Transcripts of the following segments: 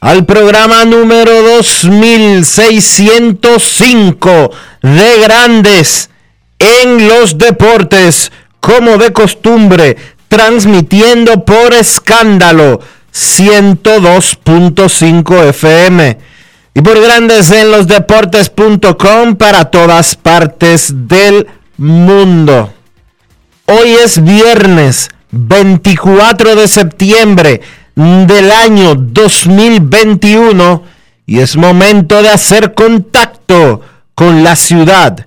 al programa número 2605 de Grandes en los Deportes, como de costumbre, transmitiendo por escándalo 102.5 FM y por Grandes en los Deportes.com para todas partes del mundo. Hoy es viernes 24 de septiembre del año 2021 y es momento de hacer contacto con la ciudad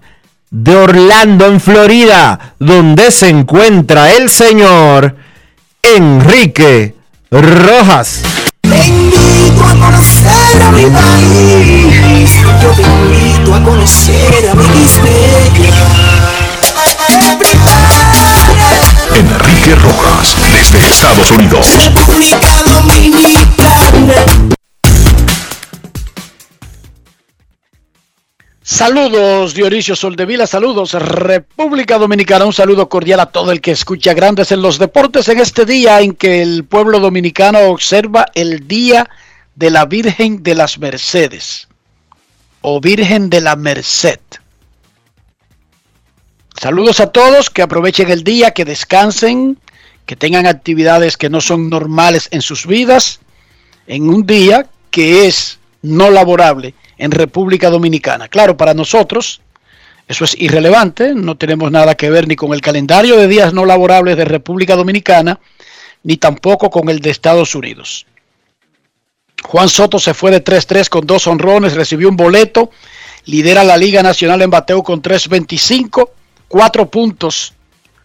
de Orlando, en Florida, donde se encuentra el señor Enrique Rojas. yo a conocer a mi Enrique Rojas, desde Estados Unidos. Saludos Dionisio Soldevila, saludos República Dominicana, un saludo cordial a todo el que escucha Grandes en los Deportes en este día en que el pueblo dominicano observa el Día de la Virgen de las Mercedes o Virgen de la Merced. Saludos a todos, que aprovechen el día, que descansen, que tengan actividades que no son normales en sus vidas, en un día que es no laborable en República Dominicana. Claro, para nosotros eso es irrelevante, no tenemos nada que ver ni con el calendario de días no laborables de República Dominicana, ni tampoco con el de Estados Unidos. Juan Soto se fue de 3-3 con dos honrones, recibió un boleto, lidera la Liga Nacional en bateo con 3.25 cuatro puntos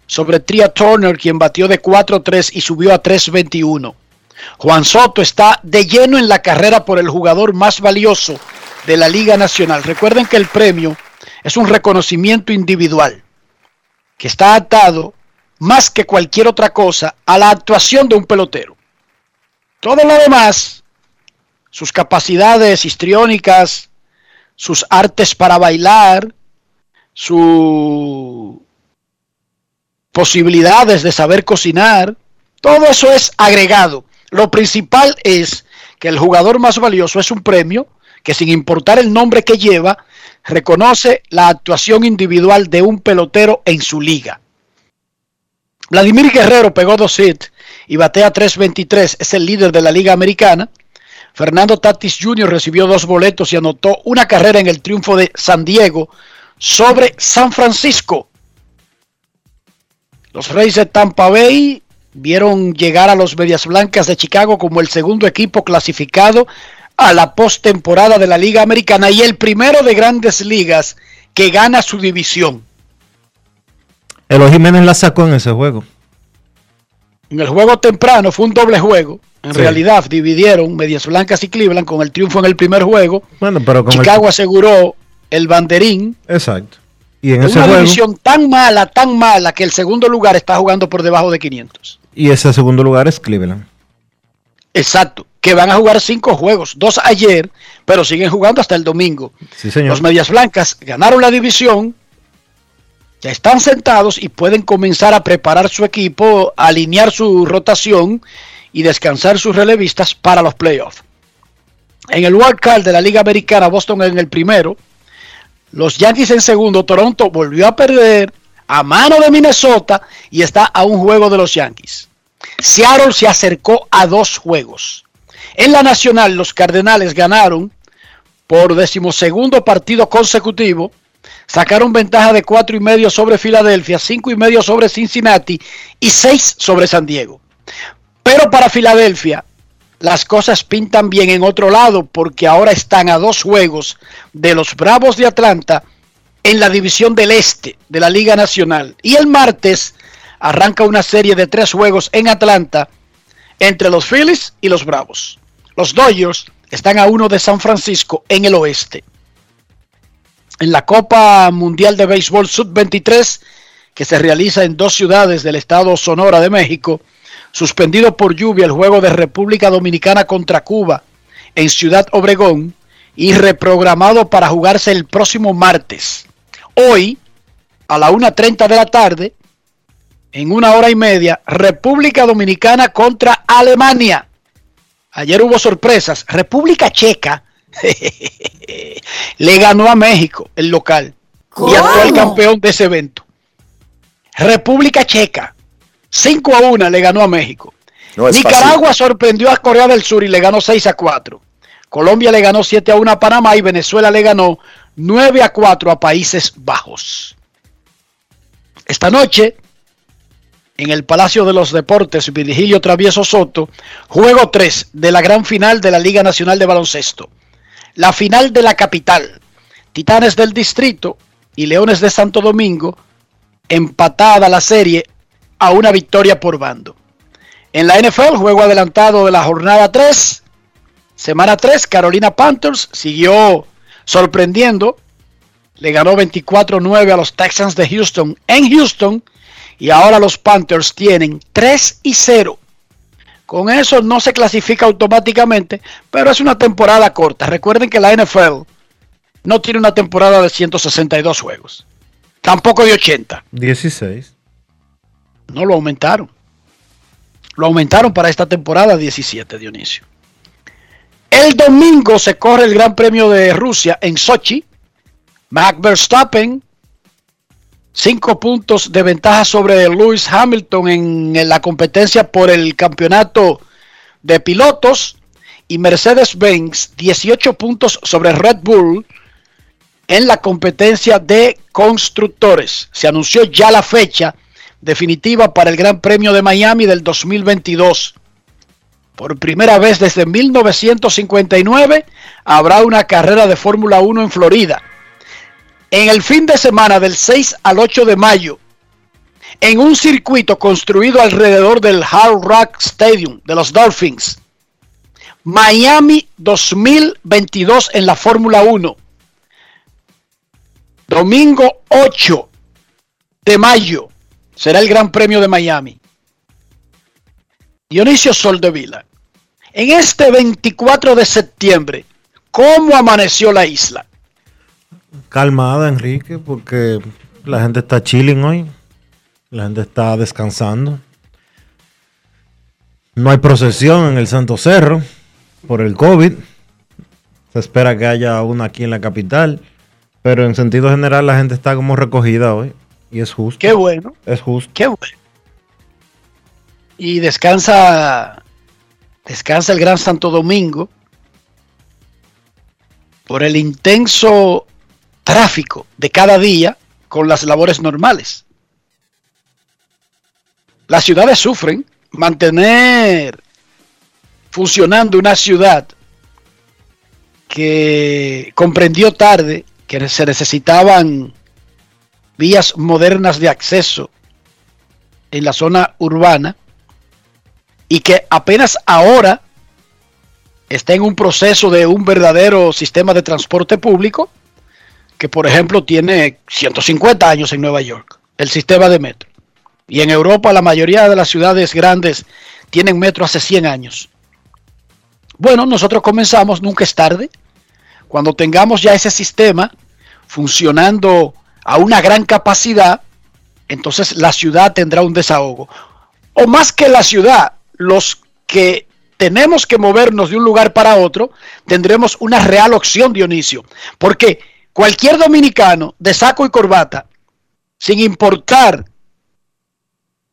sobre Tria Turner, quien batió de 4-3 y subió a 3-21. Juan Soto está de lleno en la carrera por el jugador más valioso de la Liga Nacional. Recuerden que el premio es un reconocimiento individual que está atado más que cualquier otra cosa a la actuación de un pelotero. Todo lo demás, sus capacidades histriónicas, sus artes para bailar, sus posibilidades de saber cocinar, todo eso es agregado. Lo principal es que el jugador más valioso es un premio que sin importar el nombre que lleva, reconoce la actuación individual de un pelotero en su liga. Vladimir Guerrero pegó dos hits y batea 3.23, es el líder de la liga americana. Fernando Tatis Jr. recibió dos boletos y anotó una carrera en el triunfo de San Diego sobre San Francisco. Los Reyes de Tampa Bay vieron llegar a los Medias Blancas de Chicago como el segundo equipo clasificado a la postemporada de la Liga Americana y el primero de grandes ligas que gana su división. Elo Jiménez la sacó en ese juego. En el juego temprano fue un doble juego. En realidad dividieron Medias Blancas y Cleveland con el triunfo en el primer juego. Bueno, pero Chicago aseguró el banderín. Exacto. Y en esa una división tan mala, tan mala, que el segundo lugar está jugando por debajo de 500. Y ese segundo lugar es Cleveland. Exacto. que van a jugar cinco juegos, dos ayer, pero siguen jugando hasta el domingo. Los Medias Blancas ganaron la división, ya están sentados y pueden comenzar a preparar su equipo, alinear su rotación y descansar sus relevistas para los playoffs. En el wild card de la Liga Americana, Boston en el primero, los Yankees en segundo, Toronto volvió a perder a mano de Minnesota y está a un juego de los Yankees. Seattle se acercó a dos juegos. En la Nacional, los Cardenales ganaron por decimosegundo partido consecutivo. Sacaron ventaja de cuatro y medio sobre Filadelfia, cinco y medio sobre Cincinnati y seis sobre San Diego. Pero para Filadelfia, las cosas pintan bien en otro lado porque ahora están a dos juegos de los Bravos de Atlanta en la división del Este de la Liga Nacional. Y el martes arranca una serie de tres juegos en Atlanta entre los Phillies y los Bravos. Los Dodgers están a uno de San Francisco en el oeste. En la Copa Mundial de Béisbol Sub-23, que se realiza en dos ciudades del estado Sonora de México, suspendido por lluvia el juego de República Dominicana contra Cuba en Ciudad Obregón y reprogramado para jugarse el próximo martes. Hoy, a la 1.30 de la tarde, en una hora y media, República Dominicana contra Alemania. Ayer hubo sorpresas. República Checa le ganó a México, el local, y actual campeón de ese evento. República Checa, 5 a 1 le ganó a México. Nicaragua sorprendió a Corea del Sur y le ganó 6 a 4. Colombia le ganó 7 a 1 a Panamá y Venezuela le ganó 9 a 4 a Países Bajos. Esta noche, en el Palacio de los Deportes Virgilio Travieso Soto, juego 3 de la gran final de la Liga Nacional de Baloncesto. La final de la capital. Titanes del Distrito y Leones de Santo Domingo, empatada la serie a una victoria por bando. En la NFL, juego adelantado de la jornada 3, semana 3, Carolina Panthers siguió sorprendiendo. Le ganó 24-9 a los Texans de Houston en Houston y ahora los Panthers tienen 3 y 0. Con eso no se clasifica automáticamente, pero es una temporada corta. Recuerden que la NFL no tiene una temporada de 162 juegos. Tampoco de 80. 16. No lo aumentaron. Lo aumentaron para esta temporada 17, Dionisio. El domingo se corre el Gran Premio de Rusia en Sochi. Max Verstappen cinco puntos de ventaja sobre Lewis Hamilton en, la competencia por el campeonato de pilotos y Mercedes-Benz 18 puntos sobre Red Bull en la competencia de constructores. Se anunció ya la fecha definitiva para el Gran Premio de Miami del 2022. Por primera vez desde 1959 habrá una carrera de Fórmula 1 en Florida en el fin de semana del 6 al 8 de mayo en un circuito construido alrededor del Hard Rock Stadium de los Dolphins. Miami 2022 en la Fórmula 1. Domingo 8 de mayo será el Gran Premio de Miami. Dionisio Soldevila. En este 24 de septiembre, ¿cómo amaneció la isla? calmada, Enrique, porque la gente está chilling hoy. La gente está descansando. No hay procesión en el Santo Cerro por el COVID. Se espera que haya una aquí en la capital. Pero en sentido general la gente está como recogida hoy. Y es justo. Qué bueno. Es justo. Qué bueno. Y descansa. Descansa el Gran Santo Domingo. Por el intenso tráfico de cada día con las labores normales. Las ciudades sufren mantener funcionando una ciudad que comprendió tarde que se necesitaban vías modernas de acceso en la zona urbana y que apenas ahora está en un proceso de un verdadero sistema de transporte público que por ejemplo tiene 150 años en Nueva York, el sistema de metro. Y en Europa la mayoría de las ciudades grandes tienen metro hace 100 años. Bueno, nosotros comenzamos, nunca es tarde. Cuando tengamos ya ese sistema funcionando a una gran capacidad, entonces la ciudad tendrá un desahogo. O más que la ciudad, los que tenemos que movernos de un lugar para otro, tendremos una real opción, Dionisio. Porque cualquier dominicano de saco y corbata, sin importar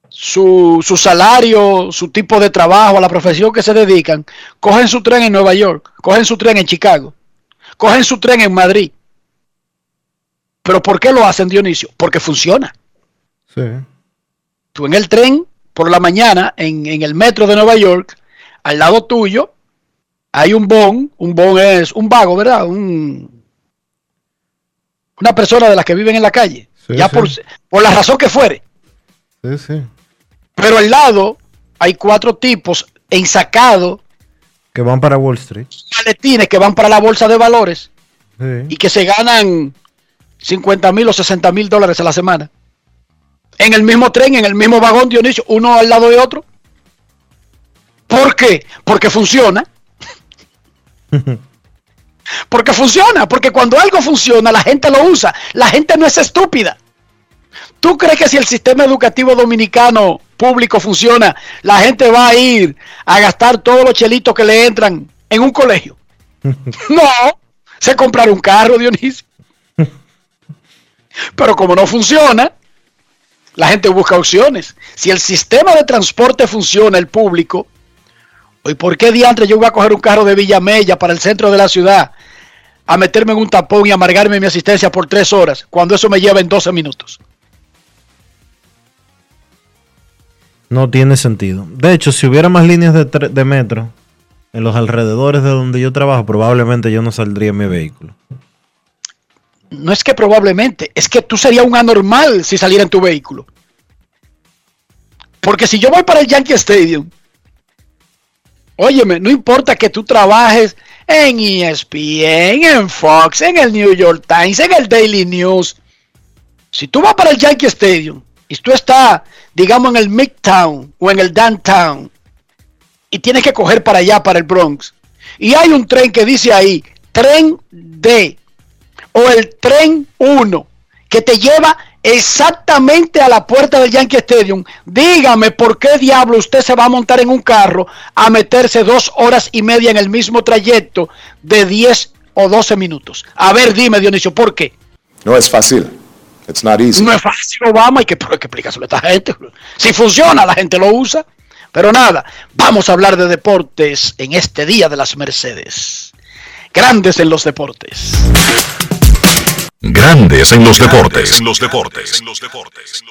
su, su, salario, su tipo de trabajo, a la profesión que se dedican, cogen su tren en Nueva York, cogen su tren en Chicago, cogen su tren en Madrid. Pero ¿por qué lo hacen, Dionisio? Porque funciona. Sí. Tú en el tren, por la mañana, en, en el metro de Nueva York, al lado tuyo, hay un bon, un bon es un vago, ¿verdad? Un, una persona de las que viven en la calle, sí, ya sí. Por, por la razón que fuere. Sí, sí. Pero al lado hay cuatro tipos ensacados. Que van para Wall Street. Maletines que van para la bolsa de valores. Sí. Y que se ganan 50 mil o 60 mil dólares a la semana. En el mismo tren, en el mismo vagón, Dionisio, uno al lado de otro. ¿Por qué? Porque funciona. porque funciona, porque cuando algo funciona, la gente lo usa. La gente no es estúpida. ¿Tú crees que si el sistema educativo dominicano público funciona, la gente va a ir a gastar todos los chelitos que le entran en un colegio? no, se comprar un carro, Dionisio. Pero como no funciona, la gente busca opciones. Si el sistema de transporte funciona, el público, ¿y por qué diantre yo voy a coger un carro de Villamella para el centro de la ciudad a meterme en un tapón y amargarme mi asistencia por tres horas cuando eso me lleva en 12 minutos? No tiene sentido. De hecho, si hubiera más líneas de, de, metro en los alrededores de donde yo trabajo, probablemente yo no saldría en mi vehículo. No es que probablemente, es que tú serías un anormal si saliera en tu vehículo. Porque si yo voy para el Yankee Stadium, óyeme, no importa que tú trabajes en ESPN, en Fox, en el New York Times, en el Daily News. Si tú vas para el Yankee Stadium y tú estás, digamos, en el Midtown o en el Downtown y tienes que coger para allá, para el Bronx, y hay un tren que dice ahí, tren D o el tren 1, que te lleva exactamente a la puerta del Yankee Stadium, dígame por qué diablo usted se va a montar en un carro a meterse dos horas y media en el mismo trayecto de 10 o 12 minutos. A ver, dime Dionisio, ¿por qué? No es fácil. It's not easy. No es fácil, Obama, hay que, hay que explicárselo a esta gente. Si funciona, la gente lo usa. Pero nada, vamos a hablar de deportes en este día de las Mercedes. Grandes en los deportes. Grandes en los deportes. En los deportes. En los deportes.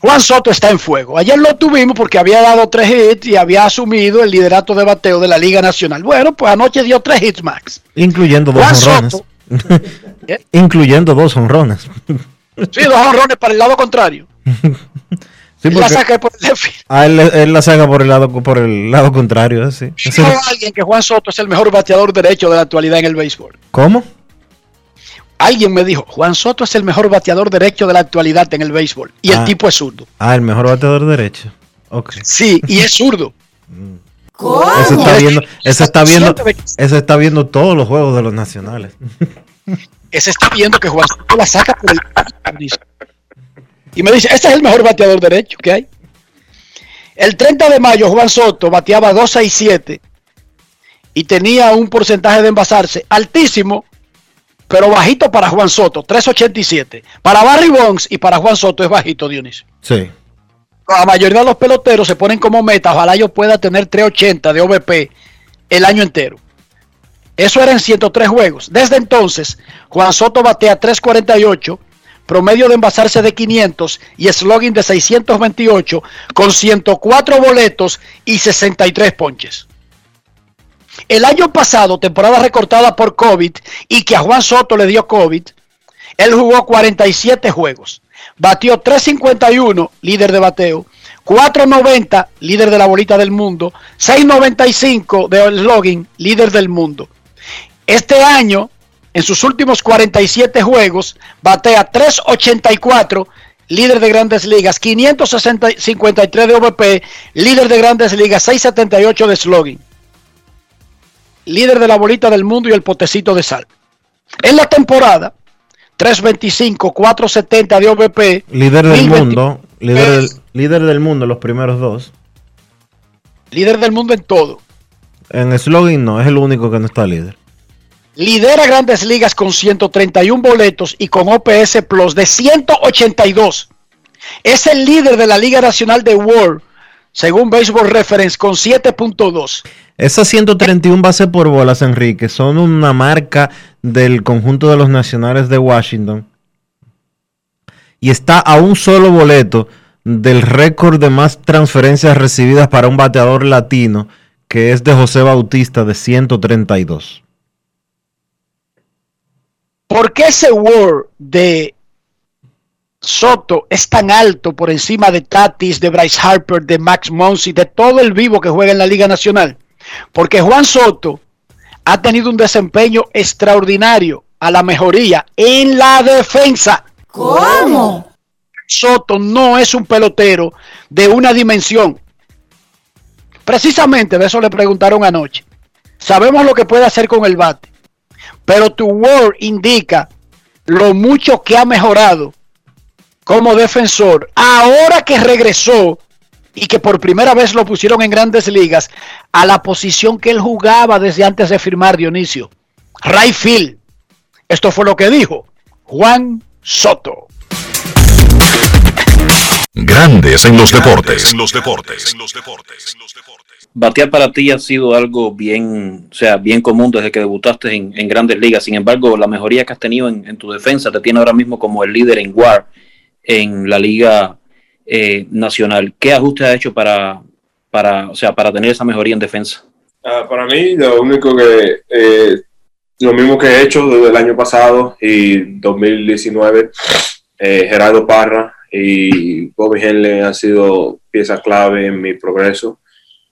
Juan Soto está en fuego. Ayer lo tuvimos porque había dado tres hits y había asumido el liderato de bateo de la Liga Nacional. Bueno, pues anoche dio tres hits max. Incluyendo dos honrones. ¿Eh? Incluyendo dos honrones. Sí, dos honrones para el lado contrario. Sí, él la saca por el ah, él, él, la saca por el lado por el lado contrario, sí. Dijo alguien que Juan Soto es el mejor bateador derecho de la actualidad en el béisbol. ¿Cómo? Alguien me dijo, Juan Soto es el mejor bateador derecho de la actualidad en el béisbol. Y ah, el tipo es zurdo. Ah, el mejor bateador derecho. Okay. Sí, y es zurdo. ¿Cómo? Ese está viendo, ese está viendo, ese está viendo todos los juegos de los nacionales. Ese está viendo que Juan Soto la saca por el y me dice, este es el mejor bateador derecho que hay. El 30 de mayo Juan Soto bateaba 267 y tenía un porcentaje de envasarse altísimo, pero bajito para Juan Soto, 387. Para Barry Bonds y para Juan Soto es bajito, Dionisio. Sí. La mayoría de los peloteros se ponen como meta, ojalá yo pueda tener 380 de OVP el año entero. Eso era en 103 juegos. Desde entonces, Juan Soto batea 348 promedio de envasarse de 500 y slogan de 628 con 104 boletos y 63 ponches. El año pasado, temporada recortada por COVID y que a Juan Soto le dio COVID, él jugó 47 juegos. Batió 351, líder de bateo, 490, líder de la bolita del mundo, 695 de slogan, líder del mundo. Este año en sus últimos 47 juegos, batea 3.84, líder de grandes ligas, 553 de OVP, líder de grandes ligas, 678 de slogan, líder de la bolita del mundo y el potecito de sal. En la temporada, 325, 470 de OVP. Líder del mundo, líder del, líder del mundo, los primeros dos. Líder del mundo en todo. En slogan no, es el único que no está líder. Lidera grandes ligas con 131 boletos y con OPS Plus de 182. Es el líder de la Liga Nacional de World, según Baseball Reference, con 7.2. Esas 131 bases por bolas, Enrique, son una marca del conjunto de los nacionales de Washington. Y está a un solo boleto del récord de más transferencias recibidas para un bateador latino, que es de José Bautista de 132. ¿Por qué ese World de Soto es tan alto por encima de Tatis, de Bryce Harper, de Max Monsi, de todo el vivo que juega en la Liga Nacional? Porque Juan Soto ha tenido un desempeño extraordinario a la mejoría en la defensa. ¿Cómo? Soto no es un pelotero de una dimensión. Precisamente de eso le preguntaron anoche. Sabemos lo que puede hacer con el bate pero tu Word indica lo mucho que ha mejorado como defensor. Ahora que regresó y que por primera vez lo pusieron en grandes ligas a la posición que él jugaba desde antes de firmar Dionisio. Right Esto fue lo que dijo Juan Soto. Grandes en los deportes. En los deportes. En los deportes batear para ti ha sido algo bien, o sea, bien común desde que debutaste en, grandes ligas. Sin embargo, la mejoría que has tenido en, tu defensa te tiene ahora mismo como el líder en WAR en la liga eh, nacional. ¿Qué ajustes has hecho para, para, o sea, para tener esa mejoría en defensa? Ah, para mí, lo único que, eh, lo mismo que he hecho desde el año pasado y 2019, eh, Gerardo Parra y Bobby Henley han sido piezas clave en mi progreso.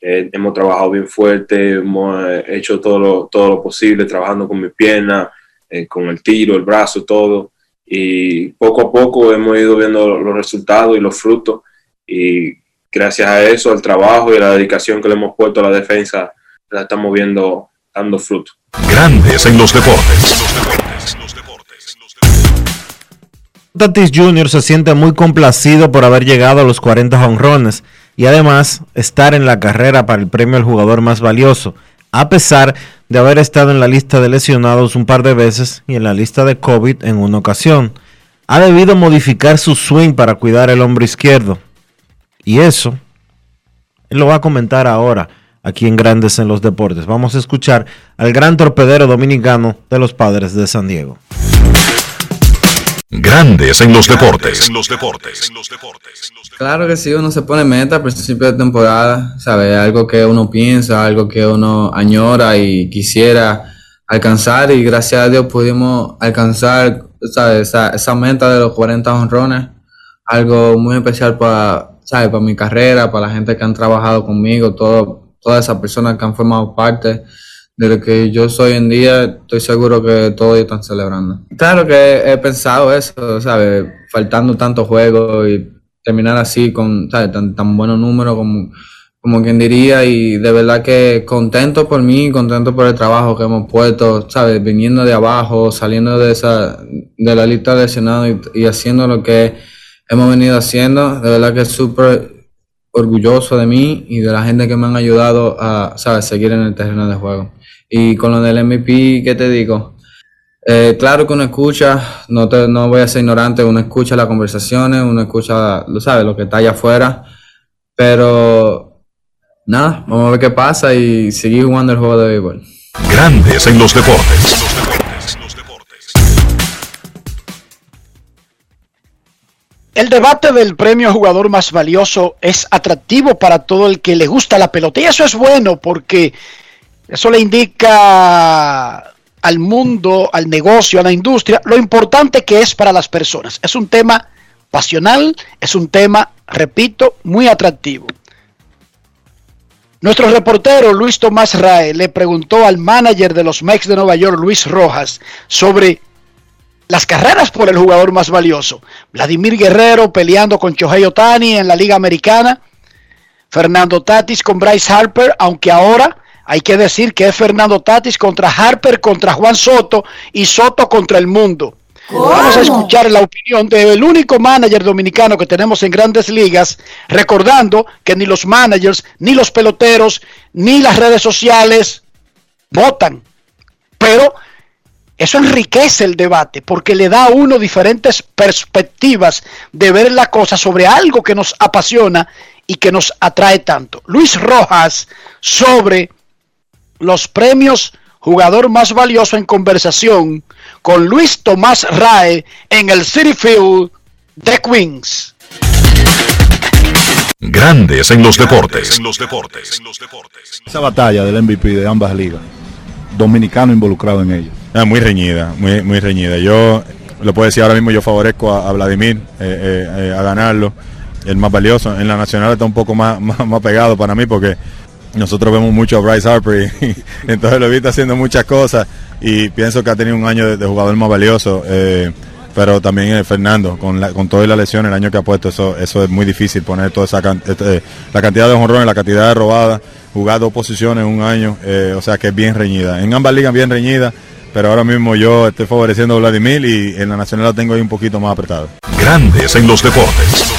Eh, hemos trabajado bien fuerte, hemos eh, hecho todo lo, todo lo posible, trabajando con mi pierna, eh, con el tiro, el brazo, todo. Y poco a poco hemos ido viendo los resultados y los frutos. Y gracias a eso, al trabajo y a la dedicación que le hemos puesto a la defensa, la estamos viendo dando fruto. Grandes en los deportes. Tatis Jr. se siente muy complacido por haber llegado a los 40 honrones y además estar en la carrera para el premio al jugador más valioso, a pesar de haber estado en la lista de lesionados un par de veces y en la lista de COVID en una ocasión. Ha debido modificar su swing para cuidar el hombro izquierdo. Y eso, él lo va a comentar ahora aquí en Grandes en los Deportes. Vamos a escuchar al gran torpedero dominicano de los Padres de San Diego. Grandes en los deportes. En los deportes. Claro que sí, uno se pone meta al principio de temporada, ¿sabe? Algo que uno piensa, algo que uno añora y quisiera alcanzar y gracias a Dios pudimos alcanzar Esa, esa meta de los 40 honrones, algo muy especial para, ¿sabe? para mi carrera, para la gente que han trabajado conmigo, todo, todas esas personas que han formado parte de lo que yo soy en día, estoy seguro que todos están celebrando. Claro que he pensado eso, ¿sabes? Faltando tantos juegos y terminar así con ¿sabes? Tan, tan buenos números como, como quien diría y de verdad que contento por mí, contento por el trabajo que hemos puesto, ¿sabes? Viniendo de abajo, saliendo de esa de la lista de Senado y, haciendo lo que hemos venido haciendo, de verdad que súper orgulloso de mí y de la gente que me han ayudado a, ¿sabes? Seguir en el terreno de juego. Y con lo del MVP, ¿qué te digo? Eh, claro que uno escucha, no, te, no voy a ser ignorante, uno escucha las conversaciones, uno escucha, lo sabe, lo que está allá afuera, pero nada, vamos a ver qué pasa y seguir jugando el juego de béisbol. Grandes en los deportes. El debate del premio jugador más valioso es atractivo para todo el que le gusta la pelota y eso es bueno porque eso le indica al mundo, al negocio, a la industria, lo importante que es para las personas. Es un tema pasional, es un tema, repito, muy atractivo. Nuestro reportero Luis Tomás Rae le preguntó al manager de los Mex de Nueva York, Luis Rojas, sobre las carreras por el jugador más valioso. Vladimir Guerrero peleando con Shohei Otani en la Liga Americana. Fernando Tatis con Bryce Harper, aunque ahora hay que decir que es Fernando Tatis contra Harper, contra Juan Soto y Soto contra el mundo. Vamos a escuchar la opinión del único manager dominicano que tenemos en grandes ligas, recordando que ni los managers, ni los peloteros, ni las redes sociales votan. Pero eso enriquece el debate porque le da a uno diferentes perspectivas de ver la cosa sobre algo que nos apasiona y que nos atrae tanto. Luis Rojas sobre los premios jugador más valioso en conversación con Luis Tomás Rae en el City Field de Queens. Grandes en los deportes. Esa batalla del MVP de ambas ligas, dominicano involucrado en ella. Ah, muy reñida, muy, muy reñida. Yo lo puedo decir ahora mismo, yo favorezco a, Vladimir eh, eh, eh, a ganarlo, el más valioso. En la nacional está un poco más, más pegado para mí porque nosotros vemos mucho a Bryce Harper y, entonces lo he visto haciendo muchas cosas y pienso que ha tenido un año de, jugador más valioso. Eh, pero también Fernando, con, con toda la lesión, el año que ha puesto, eso, es muy difícil poner toda esa este, la cantidad de honrones, la cantidad de robadas, jugar dos posiciones en un año, eh, o sea que es bien reñida. En ambas ligas bien reñida, pero ahora mismo yo estoy favoreciendo a Vladimir y en la nacional la tengo ahí un poquito más apretado. Grandes en los deportes.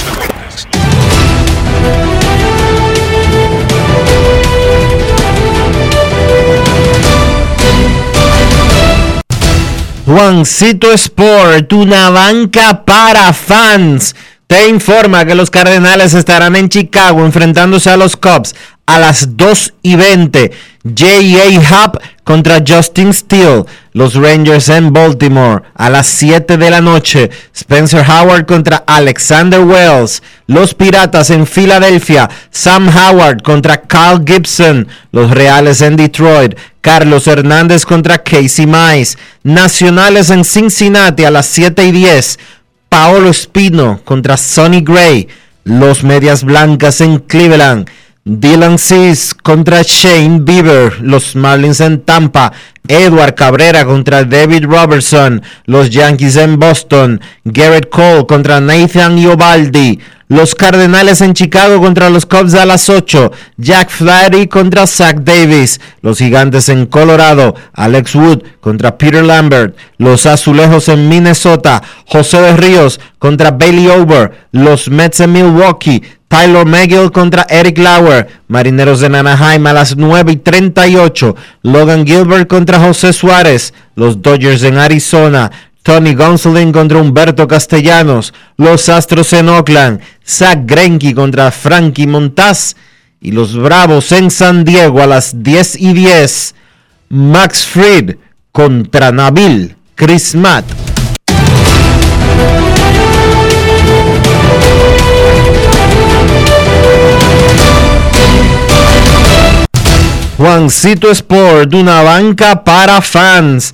Juancito Sport, una banca para fans. Te informa que los Cardenales estarán en Chicago enfrentándose a los Cubs a las 2 y 20. J.A. Hub contra Justin Steele. Los Rangers en Baltimore a las 7 de la noche. Spencer Howard contra Alexander Wells. Los Piratas en Filadelfia. Sam Howard contra Carl Gibson. Los Reales en Detroit. Carlos Hernández contra Casey Mize. Nacionales en Cincinnati a las 7 y 10. Paolo Espino contra Sonny Gray. Los Medias Blancas en Cleveland. Dylan Cease contra Shane Bieber, los Marlins en Tampa, Edward Cabrera contra David Robertson, los Yankees en Boston, Garrett Cole contra Nathan Iovaldi, los Cardenales en Chicago contra los Cubs a las 8, Jack Flaherty contra Zach Davis, los Gigantes en Colorado, Alex Wood contra Peter Lambert, los Azulejos en Minnesota, José de Ríos contra Bailey Over, los Mets en Milwaukee, Tyler McGill contra Eric Lauer. Marineros de Anaheim a las 9 y 38. Logan Gilbert contra José Suárez. Los Dodgers en Arizona. Tony Gonsolin contra Humberto Castellanos. Los Astros en Oakland. Zach Greinke contra Frankie Montaz. Y los Bravos en San Diego a las 10 y 10. Max Fried contra Nabil Chris Matt. Juancito Sport, una banca para fans.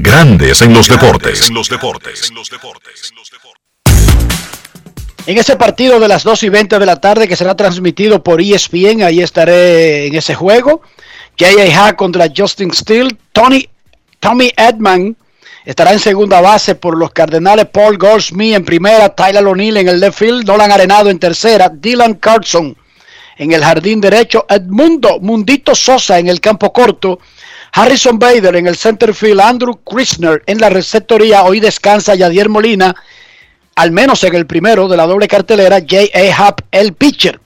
Grandes en los deportes. En ese partido de las 2 y 20 de la tarde que será transmitido por ESPN, ahí estaré en ese juego. J.A. Hack contra Justin Steele. Tony, Tommy Edman estará en segunda base por los Cardenales. Paul Goldsmith en primera. Tyler O'Neill en el left field. Nolan Arenado en tercera. Dylan Carlson en el jardín derecho. Edmundo Mundito Sosa en el campo corto. Harrison Bader en el center field, Andrew Krisner en la receptoría, hoy descansa Yadier Molina, al menos en el primero de la doble cartelera, J.A. Happ, el pitcher.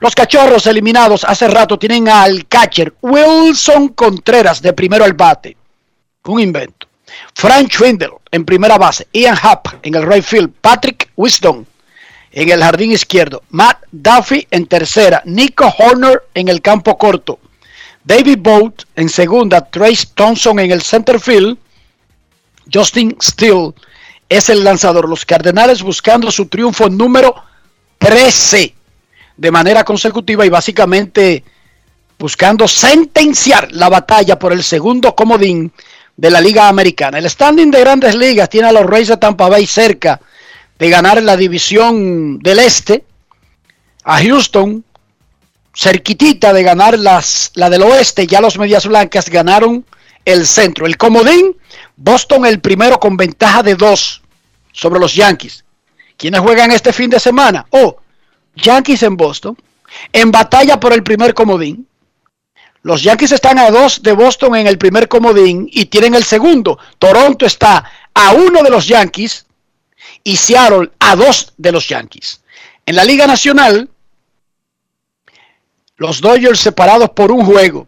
Los cachorros eliminados hace rato tienen al catcher Wilson Contreras de primero al bate. Un invento. Frank Schwindel en primera base. Ian Happ en el right field. Patrick Wisdom en el jardín izquierdo. Matt Duffy en tercera. Nico Horner en el campo corto. David Boat en segunda, Trace Thompson en el center field, Justin Steele es el lanzador. Los Cardenales buscando su triunfo número 13 de manera consecutiva y básicamente buscando sentenciar la batalla por el segundo comodín de la Liga Americana. El standing de grandes ligas tiene a los Reyes de Tampa Bay cerca de ganar la división del Este, a Houston cerquitita de ganar las, la del Oeste, ya los Medias Blancas ganaron el centro. El comodín, Boston el primero con ventaja de dos sobre los Yankees. ¿Quiénes juegan este fin de semana? Oh, Yankees en Boston, en batalla por el primer comodín. Los Yankees están a dos de Boston en el primer comodín y tienen el segundo. Toronto está a uno de los Yankees y Seattle a dos de los Yankees. En la Liga Nacional, los Dodgers separados por un juego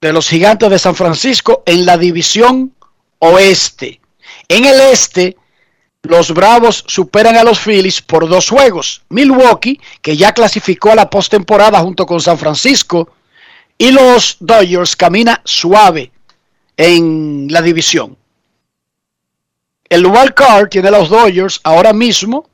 de los Gigantes de San Francisco en la división oeste. En el este, los Bravos superan a los Phillies por dos juegos. Milwaukee, que ya clasificó a la postemporada junto con San Francisco, y los Dodgers camina suave en la división. El wild card tiene a los Dodgers ahora mismo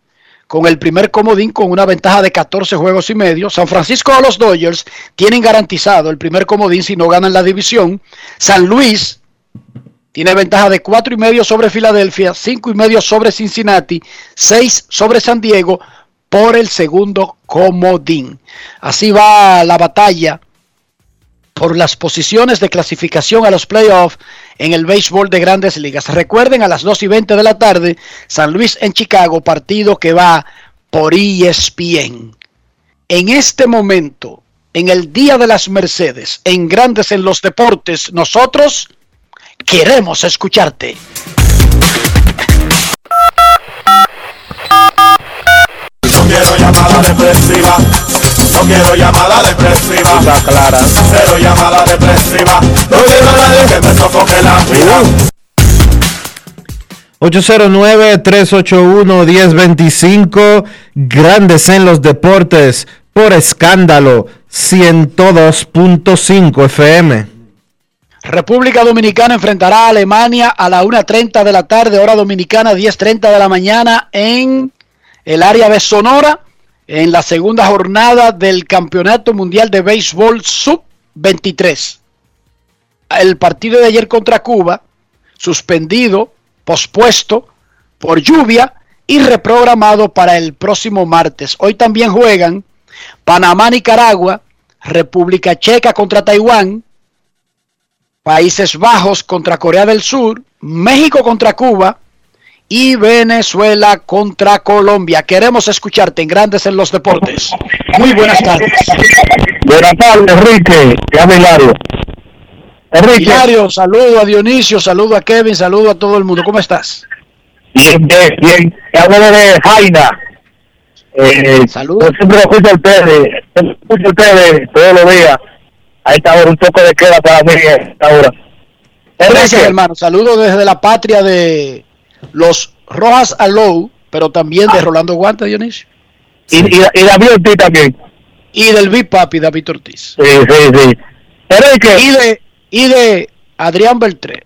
con el primer comodín con una ventaja de 14 juegos y medio. San Francisco a los Dodgers tienen garantizado el primer comodín si no ganan la división. San Luis tiene ventaja de cuatro y medio sobre Filadelfia, cinco y medio sobre Cincinnati, 6 sobre San Diego por el segundo comodín. Así va la batalla por las posiciones de clasificación a los playoffs en el béisbol de grandes ligas. Recuerden a las 2 y 20 de la tarde, San Luis en Chicago, partido que va por ESPN. En este momento, en el Día de las Mercedes, en Grandes en los Deportes, nosotros queremos escucharte. Quiero llamada depresiva. Está clara. Cero llamada depresiva. No quiero a nadie que me sofoque la vida. 809-381-1025, Grandes en los Deportes, por escándalo, 102.5 FM. República Dominicana enfrentará a Alemania a la 1.30 de la tarde, hora dominicana, 10.30 de la mañana en el área de Sonora en la segunda jornada del Campeonato Mundial de Béisbol Sub-23. El partido de ayer contra Cuba, suspendido, pospuesto por lluvia y reprogramado para el próximo martes. Hoy también juegan Panamá, Nicaragua, República Checa contra Taiwán, Países Bajos contra Corea del Sur, México contra Cuba, y Venezuela contra Colombia. Queremos escucharte en Grandes en los Deportes. Muy buenas tardes. Buenas tardes, Enrique. Habla Hilario. Enrique. Hilario, saludo a Dionisio, saludo a Kevin, saludo a todo el mundo. ¿Cómo estás? Bien, bien, bien. Te hablo de Jaina. Eh, Saludos. Yo siempre escucho el PD, escucho el PD todos los días. A esta hora un poco de queda para mí a esta hora. Gracias, hermano. Saludos desde la patria de los Rojas Alou, pero también de Rolando Guante, Dionisio. Y, y, y, David Ortiz también. Y del Big Papi, David Ortiz. Sí, sí, sí. Y de, y de Adrián Beltré.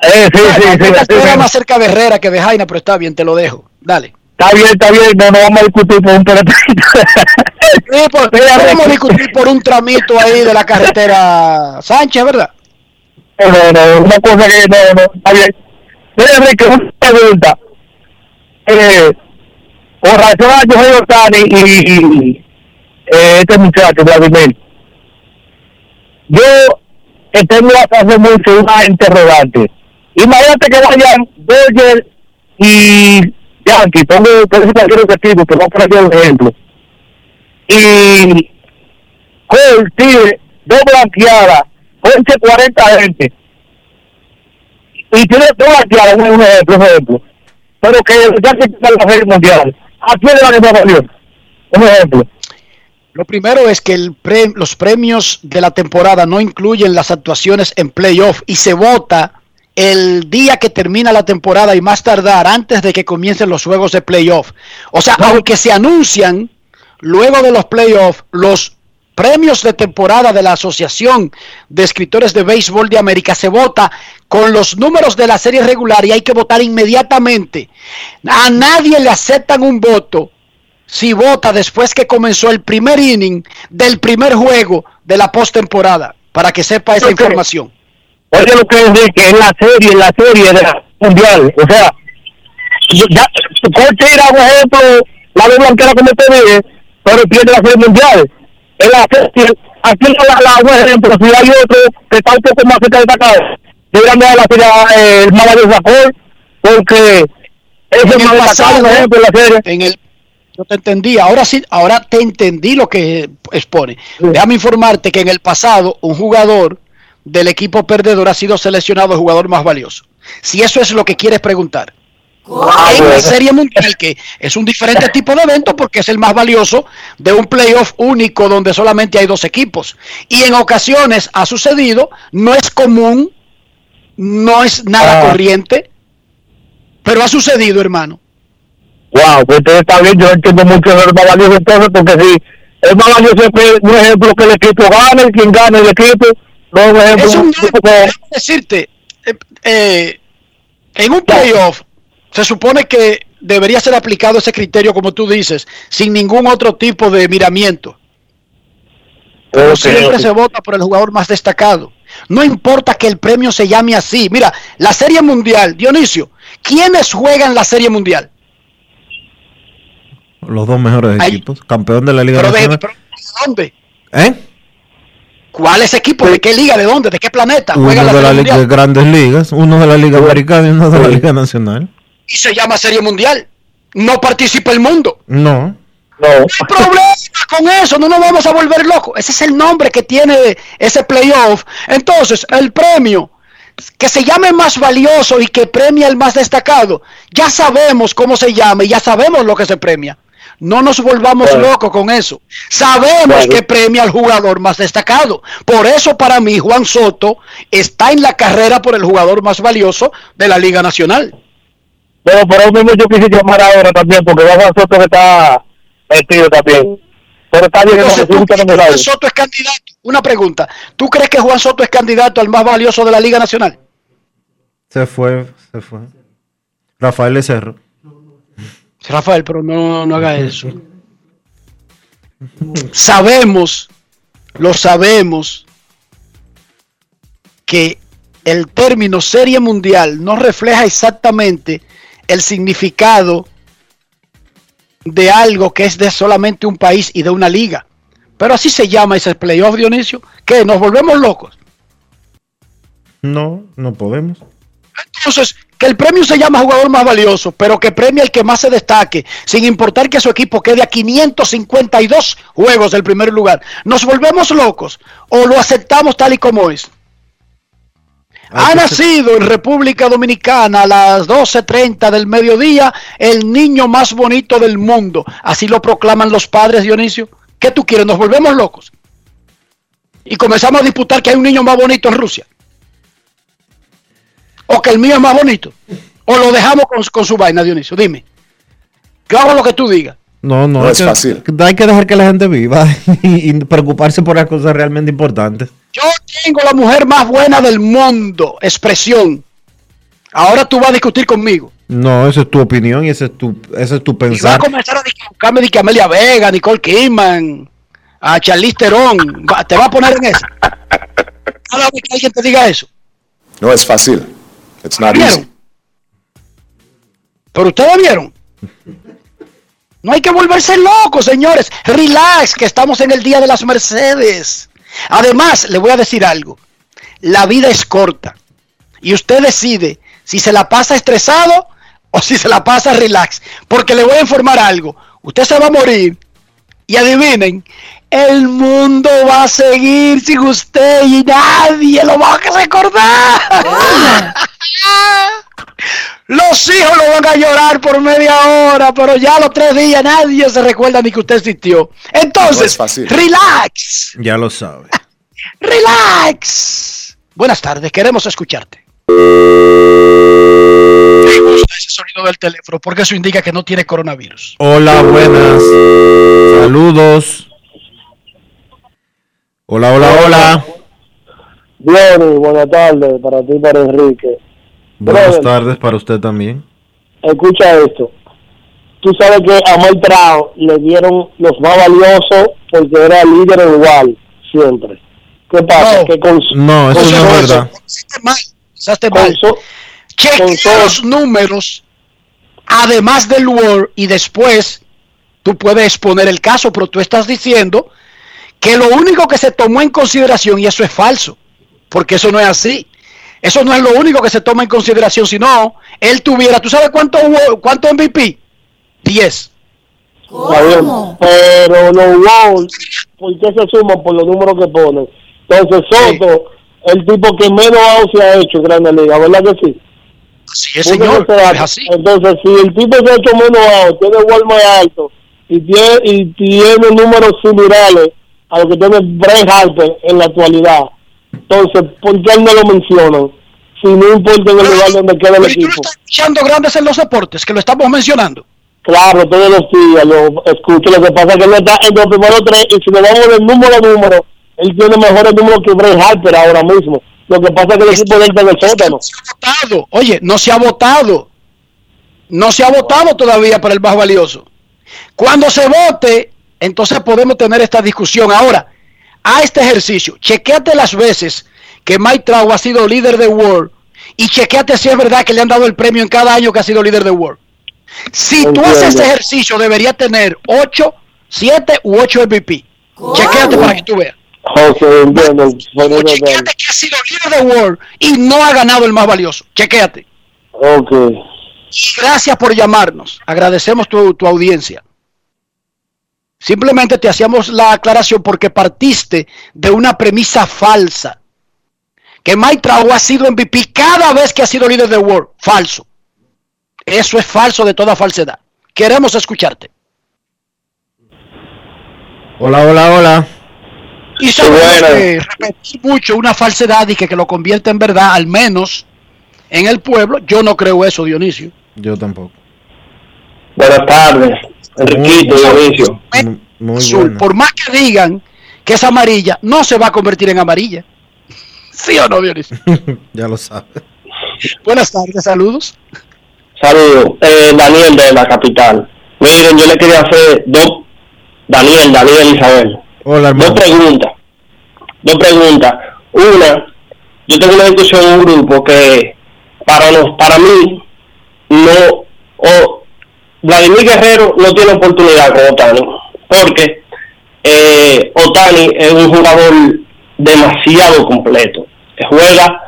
Eh, sí, sí, sí, sí, más cerca de Herrera que de Jaina, pero está bien, te lo dejo. Dale. Está bien, está bien, no, no vamos a discutir por un tramito. sí, vamos a discutir por un tramito ahí de la carretera Sánchez, ¿verdad? No, no, una cosa que no, no, está bien. Mira, Enrique, una pregunta. Eh, con relación a Jorge Otani y, y eh, este muchacho, Vladimir, yo tengo hace mucho una interrogante. Imagínate que vayan Dodger y Yankee, pongo cualquier objetivo, pero vamos a poner un ejemplo. Y Cole tiene dos blanqueadas, 11, 40 gente y tiene toda clara, un ejemplo, un ejemplo, pero que ya se está la serie mundial. ¿A quién le va a Un ejemplo. Lo primero es que el pre, los premios de la temporada no incluyen las actuaciones en playoff y se vota el día que termina la temporada y más tardar antes de que comiencen los juegos de playoff. O sea, aunque se anuncian luego de los playoffs, los premios de temporada de la Asociación de Escritores de Béisbol de América se vota con los números de la serie regular y hay que votar inmediatamente. A nadie le aceptan un voto si vota después que comenzó el primer inning del primer juego de la postemporada, para que sepa esa información. Oye lo que es que en la serie, en la serie de la mundial, o sea, ya, ¿cuál tira, por ejemplo, la de blanquera como te dije, pero pierde la serie mundial? En la serie, aquí la, la, por ejemplo, si hay otro que está un poco más cerca de destacado, deberían dar la serie eh, el más valioso Sacol, porque es En el el más por ejemplo, en la serie. en el yo te entendí, ahora sí, ahora te entendí lo que expone. Déjame informarte que en el pasado un jugador del equipo perdedor ha sido seleccionado el jugador más valioso. Si eso es lo que quieres preguntar. En la Serie Mundial, que es un diferente tipo de evento porque es el más valioso de un playoff único donde solamente hay dos equipos. Y en ocasiones ha sucedido, no es común, no es nada Ah. corriente, pero ha sucedido, hermano. Wow, pues entonces está bien, yo entiendo mucho el más valioso entonces, porque si el más valioso es un ejemplo que el equipo gane, quien gane el equipo, no es un ejemplo Es un que- decirte, eh, eh, en un playoff se supone que debería ser aplicado ese criterio, como tú dices, sin ningún otro tipo de miramiento. Pero Ok, siempre se vota por el jugador más destacado. No importa que el premio se llame así. Mira, la Serie Mundial, Dionisio, ¿quiénes juegan la Serie Mundial? Los dos mejores Ahí. equipos. Campeón de la Liga Pero de, Nacional. pero ¿de dónde? ¿Eh? ¿Cuáles equipos? ¿De qué liga? ¿De dónde? ¿De qué planeta? Uno Juegan la de Mundial. de grandes ligas, uno de la Liga Americana y uno de la Liga Nacional. Y se llama Serie Mundial. No participa el mundo. No. No. hay problema con eso, no nos vamos a volver locos. Ese es el nombre que tiene ese playoff. Entonces, el premio que se llame más valioso y que premia el más destacado, ya sabemos cómo se llama y ya sabemos lo que se premia. No nos volvamos Bueno. locos con eso. Sabemos Bueno. que premia al jugador más destacado. Por eso para mí Juan Soto está en la carrera por el jugador más valioso de la Liga Nacional. Pero por eso mismo yo quise llamar ahora también, porque Juan Soto que está metido también. Pero está bien, Entonces, hermano, ¿tú no Juan. Soto es candidato? Una pregunta. ¿Tú crees que Juan Soto es candidato al más valioso de la Liga Nacional? Se fue, se fue. Rafael Cerro. Rafael, pero no, no haga eso. Sabemos, lo sabemos, que el término serie mundial no refleja exactamente el significado de algo que es de solamente un país y de una liga. Pero así se llama ese playoff, Dionisio, que nos volvemos locos. No, no podemos. Entonces, que el premio se llama jugador más valioso, pero que premia el que más se destaque, sin importar que su equipo quede a 552 juegos del primer lugar. ¿Nos volvemos locos o lo aceptamos tal y como es? Ha nacido en República Dominicana a las 12.30 del mediodía el niño más bonito del mundo. Así lo proclaman los padres, Dionisio. ¿Qué tú quieres? ¿Nos volvemos locos? Y comenzamos a disputar que hay un niño más bonito en Rusia. O que el mío es más bonito. O lo dejamos con, con su vaina, Dionisio. Dime. Yo hago lo que tú digas. No, no, No es que- fácil. Hay que dejar que la gente viva y, y preocuparse por las cosas realmente importantes. Yo tengo la mujer más buena del mundo. Expresión. Ahora tú vas a discutir conmigo. No, esa es tu opinión y ese es tu, ese es tu Y va a pensar. comenzar a buscarme de que Amelia Vega, Nicole Kidman, a Charlize Theron. Te va a poner en eso. Cada vez que alguien te diga eso. No es fácil. It's not easy. ¿Vieron? Pero ustedes vieron. No hay que volverse locos, señores. Relax, que estamos en el día de las Mercedes. Además, le voy a decir algo. La vida es corta. Y usted decide si se la pasa estresado o si se la pasa relax. Porque le voy a informar algo. Usted se va a morir. Y adivinen, el mundo va a seguir sin usted y nadie lo va a recordar. Los hijos lo van a llorar por media hora, pero ya a los tres días nadie se recuerda ni que usted existió. Entonces, relax, Ya lo sabe. relax. Buenas tardes, queremos escucharte. Me gusta ese sonido del teléfono porque eso indica que no tiene coronavirus. Hola, buenas. Saludos. Hola, hola, hola. Bien, buenas tardes para ti y para Enrique. Buenas Brother. tardes para usted también. Escucha esto. Tú sabes que a Mike Trout le dieron los más valiosos porque era líder igual, siempre. ¿Qué pasa? Que con, No, eso con no es verdad. Mal, mal. So- Chequea los números, además del Word, y después tú puedes poner el caso, pero tú estás diciendo que lo único que se tomó en consideración, y eso es falso, porque eso no es así. Eso no es lo único que se toma en consideración, sino él tuviera, ¿tú sabes cuánto, cuánto MVP? 10. Está bien, Pero los Wolves, ¿por qué se suman por los números que ponen? Entonces Soto, el tipo que menos out se ha hecho en Grandes Ligas, ¿verdad que sí? Sí, Busquen señor, es así. Entonces, si el tipo se ha hecho menos out, tiene Wall más alto y tiene, y tiene números similares a lo que tiene Brett Harper en la actualidad, entonces, ¿por qué él no lo mencionan? Si no importa en el lugar donde queda el ¿y tú no equipo. estás escuchando grandes en los deportes, que lo estamos mencionando. Claro, todos los días lo escucho. Lo que pasa es que él está en los primeros tres y si le damos el número número, él tiene mejores números que Brett Harper ahora mismo. Lo que pasa es que el equipo de él está en el sótano. votado. Oye, no se ha votado. No se ha votado todavía para el más valioso. Cuando se vote, entonces podemos tener esta discusión. Ahora, a este ejercicio, chequeate las veces que Mike Trout ha sido líder de World y chequeate si es verdad que le han dado el premio en cada año que ha sido líder de World. Si tú Entiendo. haces este ejercicio, debería tener 8, 7 u 8 MVP. Chequeate para que tú veas. José, entiendo. Que- Chequeate que ha sido líder de World y no ha ganado el más valioso. Chequeate. Ok. Y gracias por llamarnos. Agradecemos tu, tu audiencia. Simplemente te hacíamos la aclaración porque partiste de una premisa falsa. Que Mike Trout ha sido MVP cada vez que ha sido líder de World. Falso. Eso es falso de toda falsedad. Queremos escucharte. Hola, hola, hola. Y sabemos que repetir mucho una falsedad y que, que lo convierte en verdad, al menos en el pueblo, yo no creo eso, Dionisio. Yo tampoco. Buenas tardes, Enriquito, Dionisio. Muy azul, bueno. por más que digan que es amarilla, no se va a convertir en amarilla. ¿Sí o no, Dionisio? ya lo sabes. Buenas tardes, saludos. Saludos. Eh, Daniel de la capital. Miren, yo le quería hacer dos. Daniel, Daniel Isabel. Hola, Dos hermano. preguntas. Dos preguntas. Una, yo tengo una discusión en un grupo que para los, para mí no o Vladimir Guerrero no tiene oportunidad con Otani porque eh, Otani es un jugador demasiado completo. Juega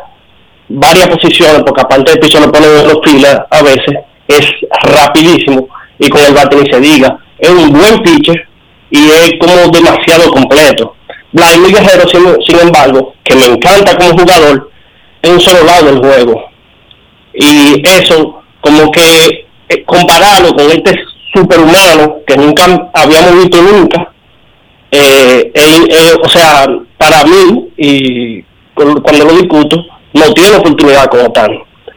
varias posiciones porque aparte del piso lo pone en dos filas a veces es rapidísimo y con el bate ni se diga. Es un buen pitcher y es como demasiado completo. Vladimir Guerrero sin, sin embargo que me encanta como jugador en un solo lado del juego. Y eso como que eh, con este superhumano que nunca habíamos visto nunca eh, o sea para mí y cu- cuando lo discuto no tiene oportunidad como tal.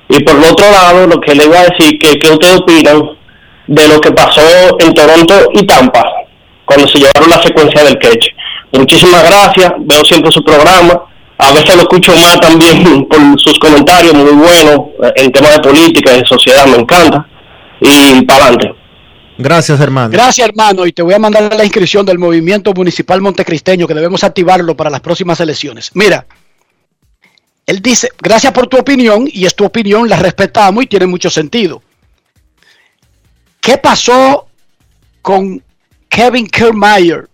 Y por el otro lado lo que le iba a decir que qué ustedes opinan de lo que pasó en Toronto y Tampa cuando se llevaron la secuencia del catch muchísimas gracias veo siempre su programa a veces lo escucho más también por sus comentarios muy buenos en temas de política y de sociedad me encanta y para adelante Gracias, hermano. Gracias, hermano, y te voy a mandar la inscripción del Movimiento Municipal Montecristeño, que debemos activarlo para las próximas elecciones. Mira, él dice, gracias por tu opinión, y es tu opinión, la respetamos y tiene mucho sentido. ¿Qué pasó con Kevin Kiermaier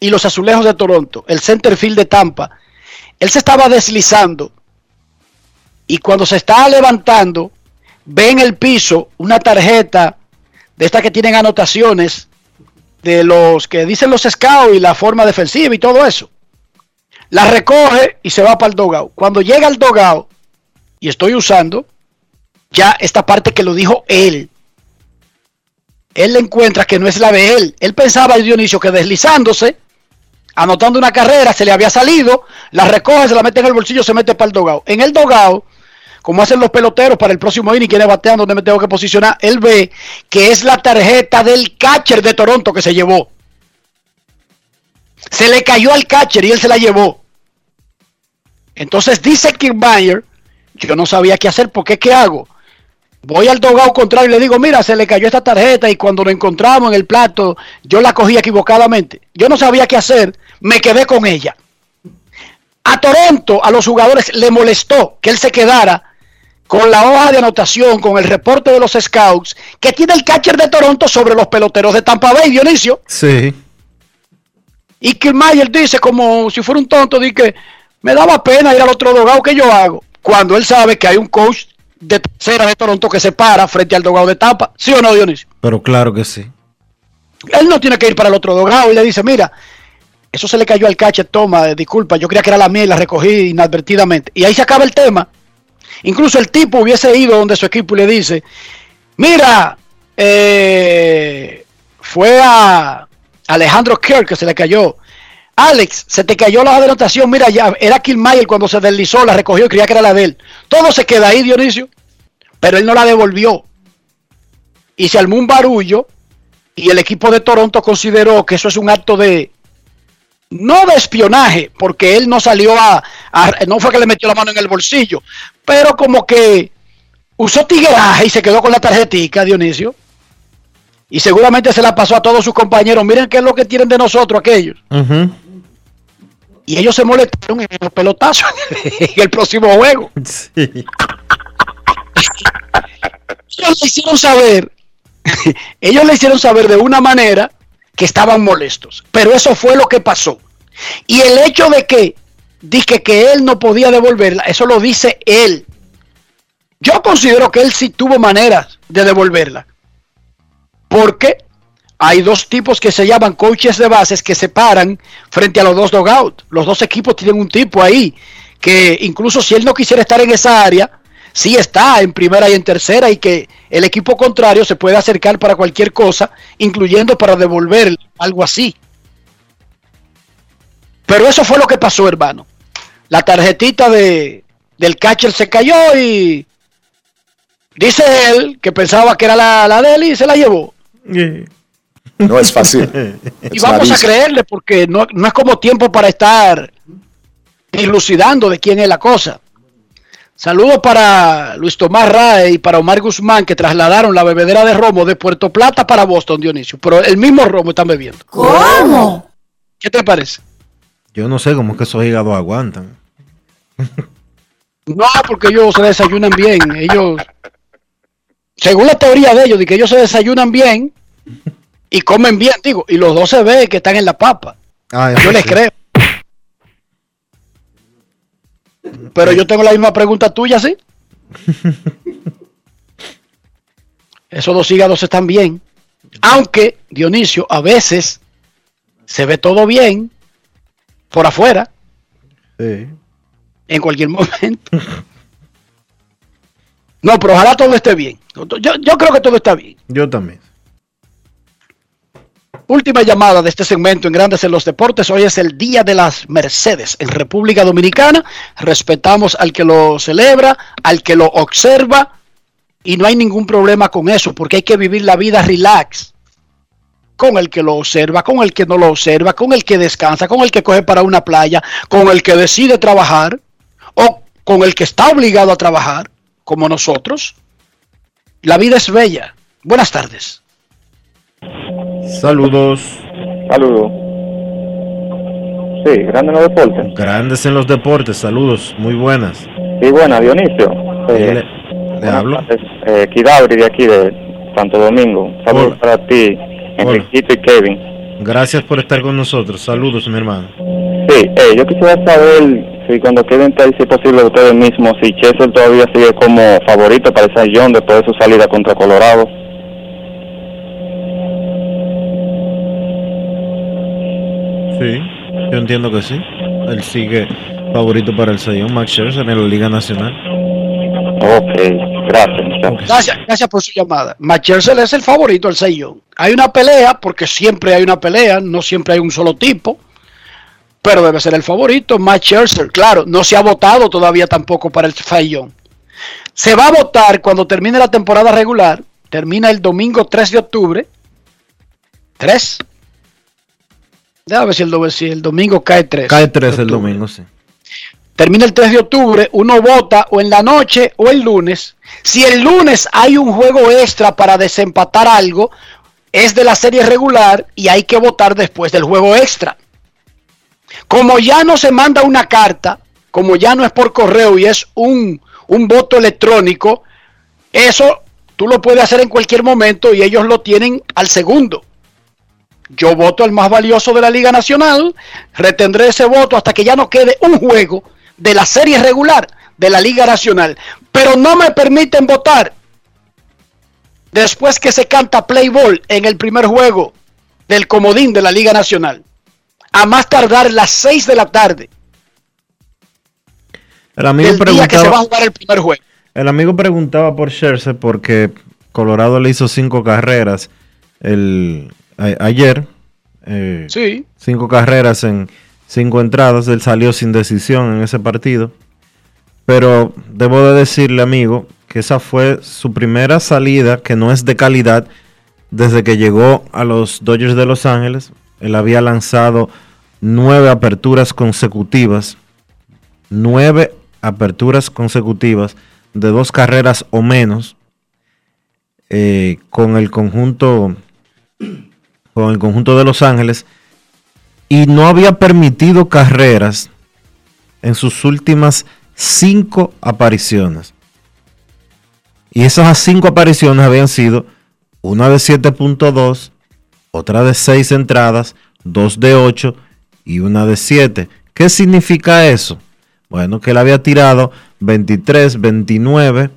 y los Azulejos de Toronto, el centerfield de Tampa? Él se estaba deslizando y cuando se estaba levantando, ve en el piso una tarjeta de estas que tienen anotaciones de los que dicen los scouts y la forma defensiva y todo eso. La recoge y se va para el dogao. Cuando llega al dogao, y estoy usando ya esta parte que lo dijo él, él le encuentra que no es la de él. Él pensaba, Dionisio, que deslizándose, anotando una carrera, se le había salido, la recoge, se la mete en el bolsillo, se mete para el dogao. En el dogao, como hacen los peloteros para el próximo inning, quiere batear donde me tengo que posicionar, él ve que es la tarjeta del catcher de Toronto que se llevó. Se le cayó al catcher y él se la llevó. Entonces dice Kiermaier, yo no sabía qué hacer, porque ¿qué hago? Voy al dogado contrario y le digo, mira, se le cayó esta tarjeta y cuando lo encontramos en el plato, yo la cogí equivocadamente. Yo no sabía qué hacer, me quedé con ella. A Toronto, a los jugadores, le molestó que él se quedara con la hoja de anotación, con el reporte de los scouts que tiene el catcher de Toronto sobre los peloteros de Tampa Bay, Dionisio. Sí. Y Kiermaier dice, como si fuera un tonto, dice que me daba pena ir al otro dogado que yo hago. Cuando él sabe que hay un coach de tercera de Toronto que se para frente al dogado de Tampa. ¿Sí o no, Dionisio? Pero claro que sí. Él no tiene que ir para el otro dogado y le dice, mira, eso se le cayó al catcher, toma, disculpa, yo creía que era la mía y la recogí inadvertidamente. Y ahí se acaba el tema. Incluso el tipo hubiese ido donde su equipo y le dice, mira, eh, fue a Alejandro Kirk que se le cayó. Alex, se te cayó la anotación, mira ya, era Kilmayer cuando se deslizó, la recogió y creía que era la de él. Todo se queda ahí, Dionisio, pero él no la devolvió. Y se armó un barullo y el equipo de Toronto consideró que eso es un acto de, no de espionaje, porque él no salió a, a, no fue que le metió la mano en el bolsillo, pero como que usó tigueraje y se quedó con la tarjetica, Dionisio. Y seguramente se la pasó a todos sus compañeros. Miren qué es lo que tienen de nosotros aquellos. Y ellos se molestaron en los pelotazos en el próximo juego. Sí. Ellos le hicieron saber, ellos le hicieron saber de una manera que estaban molestos. Pero eso fue lo que pasó. Y el hecho de que dije que él no podía devolverla, eso lo dice él. Yo considero que él sí tuvo maneras de devolverla. Porque hay dos tipos que se llaman coaches de bases que se paran frente a los dos dogouts. Los dos equipos tienen un tipo ahí que incluso si él no quisiera estar en esa área, sí está en primera y en tercera y que el equipo contrario se puede acercar para cualquier cosa, incluyendo para devolver algo así. Pero eso fue lo que pasó, hermano. La tarjetita de, del catcher se cayó y dice él que pensaba que era la, la de él y se la llevó. No es fácil. Y vamos a creerle porque no, no es como tiempo para estar dilucidando de quién es la cosa. Saludos para Luis Tomás Rae y para Omar Guzmán que trasladaron la bebedera de romo de Puerto Plata para Boston, Dionisio. Pero el mismo romo están bebiendo. ¿Cómo? ¿Qué te parece? Yo no sé cómo es que esos hígados aguantan. No, porque ellos se desayunan bien. Ellos, según la teoría de ellos, de que ellos se desayunan bien y comen bien, digo, y los dos se ve que están en la papa. Ah, Yo les creo. Pero yo tengo la misma pregunta tuya, ¿sí? Esos dos hígados están bien. Aunque, Dionisio, a veces se ve todo bien por afuera, Sí. en cualquier momento. No, pero ojalá todo esté bien. Yo, yo creo que todo está bien. Yo también. Última llamada de este segmento en Grandes en los Deportes. Hoy es el Día de las Mercedes en República Dominicana. Respetamos al que lo celebra, al que lo observa y no hay ningún problema con eso porque hay que vivir la vida relax. Con el que lo observa, con el que no lo observa, con el que descansa, con el que coge para una playa, con el que decide trabajar o con el que está obligado a trabajar, como nosotros. La vida es bella. Buenas tardes. Saludos. Saludos. Sí, grande en los deportes. Grandes en los deportes. Saludos. Muy buenas. Sí, buena, Dionisio. Eh, Le, le hablo. eh, Kidabri de aquí de Santo Domingo. Saludos Hola. para ti, Enriquito y Kevin. Gracias por estar con nosotros. Saludos, mi hermano. Sí, eh, yo quisiera saber si cuando está ahí, si es posible ustedes mismos, si Chester todavía sigue como favorito para esa John después de su salida contra Colorado. Sí, yo entiendo que sí. Él sigue favorito para el sellón Max Scherzer en la Liga Nacional. Ok, gracias. muchachos. Gracias, gracias por su llamada. Machercel es el favorito del sellón. Hay una pelea, porque siempre hay una pelea, no siempre hay un solo tipo, pero debe ser el favorito. Matt Scherzer, claro, no se ha votado todavía tampoco para el sellón. Se va a votar cuando termine la temporada regular, termina el domingo 3 de octubre. 3. Déjame ver si el, domingo, si el domingo cae 3. Cae 3 el domingo, sí. Termina el 3 de octubre, uno vota o en la noche o el lunes. Si el lunes hay un juego extra para desempatar algo, es de la serie regular y hay que votar después del juego extra. Como ya no se manda una carta, como ya no es por correo y es un, un voto electrónico, eso tú lo puedes hacer en cualquier momento y ellos lo tienen al segundo. Yo voto el más valioso de la Liga Nacional, retendré ese voto hasta que ya no quede un juego de la serie regular de la Liga Nacional. Pero no me permiten votar después que se canta play ball en el primer juego del comodín de la Liga Nacional. A más tardar las 6 de la tarde. El amigo del día que se va a jugar el primer juego. El amigo preguntaba por Scherzer porque Colorado le hizo cinco carreras el, ayer. eh, Sí. Cinco carreras en cinco entradas. Él salió sin decisión en ese partido. Pero debo de decirle, amigo, que esa fue su primera salida que no es de calidad desde que llegó a los Dodgers de Los Ángeles. Él había lanzado nueve aperturas consecutivas. Nueve aperturas consecutivas de dos carreras o menos eh, con el conjunto con el conjunto de Los Ángeles y no había permitido carreras en sus últimas cinco apariciones. Y esas cinco apariciones habían sido una de 7.2, otra de 6 entradas, dos de 8 y una de 7. ¿Qué significa eso? Bueno, que él había tirado 23, 29,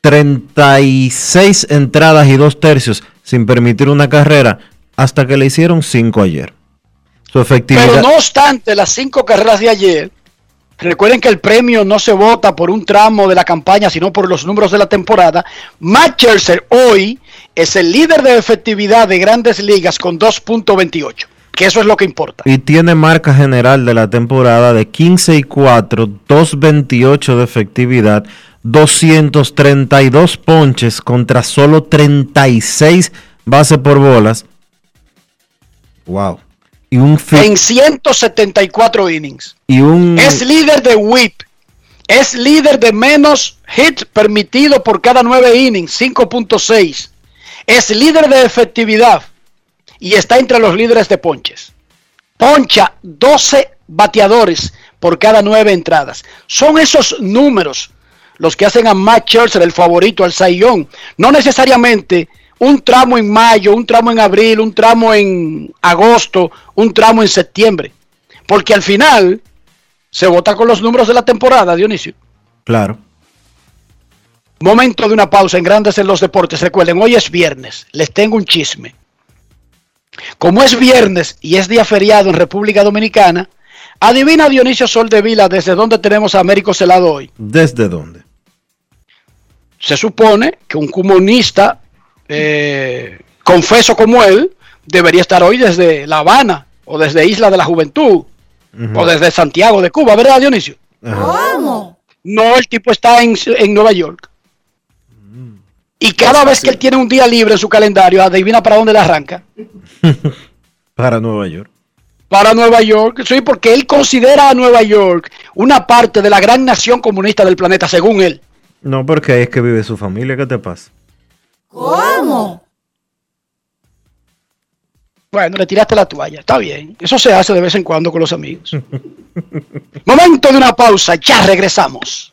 36 entradas y dos tercios sin permitir una carrera hasta que le hicieron 5 ayer. Su efectividad. Pero no obstante las cinco carreras de ayer, recuerden que el premio no se vota por un tramo de la campaña, sino por los números de la temporada. Matt Scherzer hoy es el líder de efectividad de grandes ligas con 2.28, que eso es lo que importa. y tiene marca general de la temporada de 15 y 4, 228 de efectividad, 232 ponches contra solo 36 bases por bolas. Wow. Y un En 174 innings. y un Es líder de whip. Es líder de menos hits permitido por cada 9 innings, 5.6. Es líder de efectividad y está entre los líderes de ponches. Poncha 12 bateadores por cada 9 entradas. Son esos números los que hacen a Matt Scherzer el favorito al Young. No necesariamente un tramo en mayo, un tramo en abril, un tramo en agosto, un tramo en septiembre. Porque al final se vota con los números de la temporada, Dionisio. claro. Momento de una pausa en Grandes en los Deportes. Recuerden, hoy es viernes. Les tengo un chisme. Como es viernes y es día feriado en República Dominicana, adivina Dionisio Sol de Vila desde dónde tenemos a Américo Celado hoy. ¿Desde dónde? Se supone que un comunista eh, confeso como él debería estar hoy desde La Habana o desde Isla de la Juventud o desde Santiago de Cuba, ¿verdad, Dionisio? ¿Cómo? No, el tipo está en, en Nueva York. Y cada vez que él tiene un día libre en su calendario, adivina para dónde le arranca. Para Nueva York. Para Nueva York, sí, porque él considera a Nueva York una parte de la gran nación comunista del planeta, según él. No, porque ahí es que vive su familia. ¿Qué te pasa? ¿Cómo? Bueno, le tiraste la toalla, está bien. Eso se hace de vez en cuando con los amigos. Momento de una pausa, ya regresamos.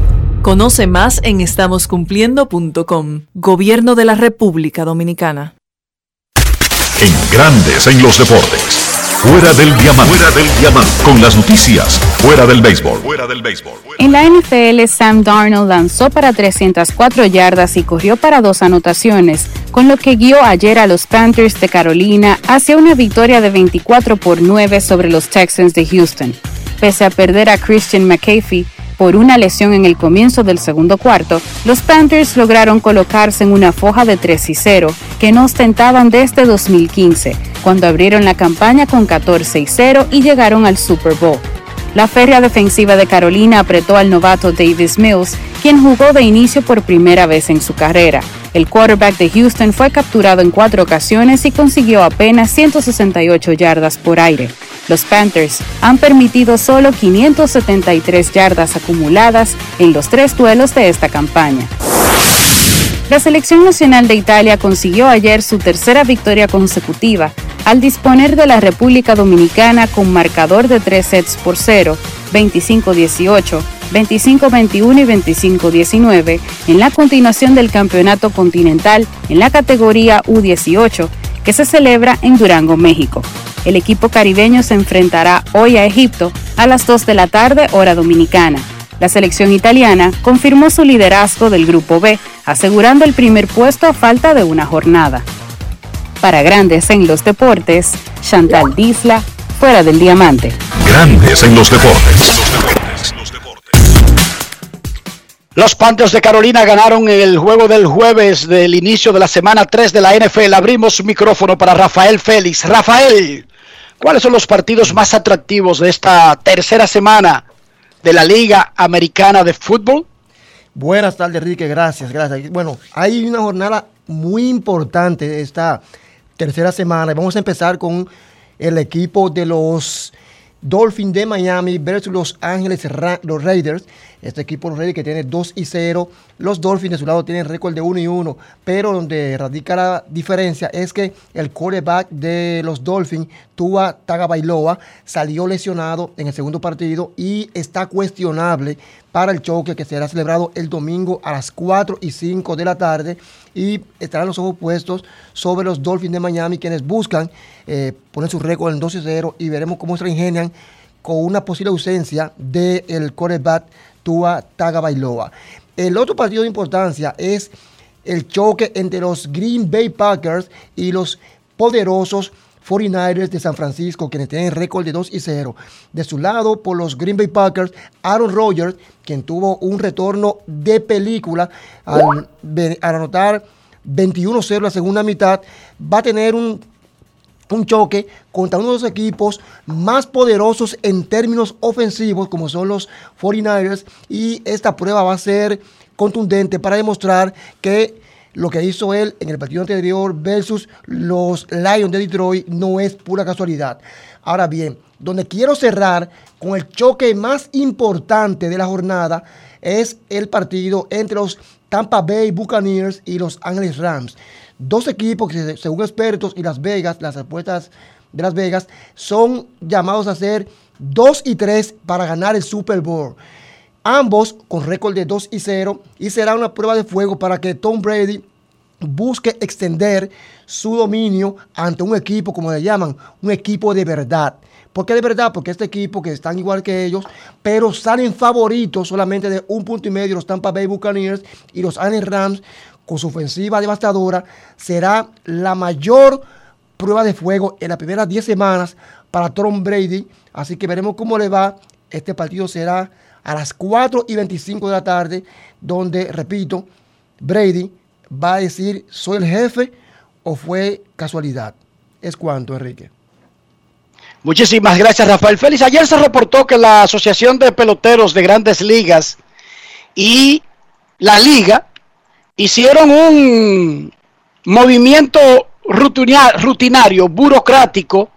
Conoce más en estamoscumpliendo.com. Gobierno de la República Dominicana. En Grandes en los Deportes. Fuera del diamante. Fuera del diamante. Con las noticias. Fuera del béisbol. Fuera del béisbol. En la NFL, Sam Darnold lanzó para 304 yardas y corrió para dos anotaciones, con lo que guió ayer a los Panthers de Carolina hacia una victoria de 24 por 9 sobre los Texans de Houston. Pese a perder a Christian McCaffrey, por una lesión en el comienzo del segundo cuarto, los Panthers lograron colocarse en una foja de 3 y 0 que no ostentaban desde 2015, cuando abrieron la campaña con 14 y 0 y llegaron al Super Bowl. La férrea defensiva de Carolina apretó al novato Davis Mills, quien jugó de inicio por primera vez en su carrera. El quarterback de Houston fue capturado en cuatro ocasiones y consiguió apenas 168 yardas por aire. Los Panthers han permitido solo 573 yardas acumuladas en los tres duelos de esta campaña. La selección nacional de Italia consiguió ayer su tercera victoria consecutiva al disponer de la República Dominicana con marcador de 3 sets por 0, 25-18, 25-21 y 25-19 en la continuación del Campeonato Continental en la categoría U18 que se celebra en Durango, México. El equipo caribeño se enfrentará hoy a Egipto a las 2 de la tarde hora dominicana. La selección italiana confirmó su liderazgo del Grupo B, asegurando el primer puesto a falta de una jornada. Para Grandes en los Deportes, Chantal Disla, fuera del diamante. Grandes en los deportes. Los Panthers de Carolina ganaron el juego del jueves del inicio de la semana 3 de la NFL. Abrimos micrófono para Rafael Félix. Rafael, ¿cuáles son los partidos más atractivos de esta tercera semana de la Liga Americana de Fútbol? Buenas tardes, Enrique. Gracias, gracias. Bueno, hay una jornada muy importante esta tercera semana. Vamos a empezar con el equipo de los Dolphins de Miami versus Los Ángeles los Raiders. Este equipo los Raiders que tiene 2 y 0. Los Dolphins de su lado tienen récord de 1 y 1. Pero donde radica la diferencia es que el quarterback de los Dolphins, Tua Tagovailoa, salió lesionado en el segundo partido y está cuestionable para el choque que será celebrado el domingo a las 4 y 5 de la tarde y estarán los ojos puestos sobre los Dolphins de Miami quienes buscan eh, poner su récord en 2 y 0 y veremos cómo se ingenian con una posible ausencia del quarterback Tua Tagovailoa. El otro partido de importancia es el choque entre los Green Bay Packers y los poderosos 49ers de San Francisco, quienes tienen récord de 2 y 0. De su lado, por los Green Bay Packers, Aaron Rodgers, quien tuvo un retorno de película al, anotar 21-0 la segunda mitad, va a tener un, un choque contra uno de los equipos más poderosos en términos ofensivos, como son los 49ers, y esta prueba va a ser contundente para demostrar que lo que hizo él en el partido anterior versus los Lions de Detroit no es pura casualidad. Ahora bien, donde quiero cerrar con el choque más importante de la jornada es el partido entre los Tampa Bay Buccaneers y los Angeles Rams. Dos equipos que según expertos y Las Vegas, las apuestas de Las Vegas, son llamados a ser 2 y 3 para ganar el Super Bowl ambos con récord de 2 y 0 y será una prueba de fuego para que Tom Brady busque extender su dominio ante un equipo, como le llaman, un equipo de verdad. ¿Por qué de verdad? Porque este equipo que están igual que ellos, pero salen favoritos solamente de un punto y medio los Tampa Bay Buccaneers y los Annie Rams con su ofensiva devastadora, será la mayor prueba de fuego en las primeras 10 semanas para Tom Brady. Así que veremos cómo le va. Este partido será a las 4 y 25 de la tarde, donde, repito, Brady va a decir, ¿soy el jefe o fue casualidad? ¿Es cuánto, Enrique? Muchísimas gracias, Rafael Félix. Ayer se reportó que la Asociación de Peloteros de Grandes Ligas y la Liga hicieron un movimiento rutinario, burocrático,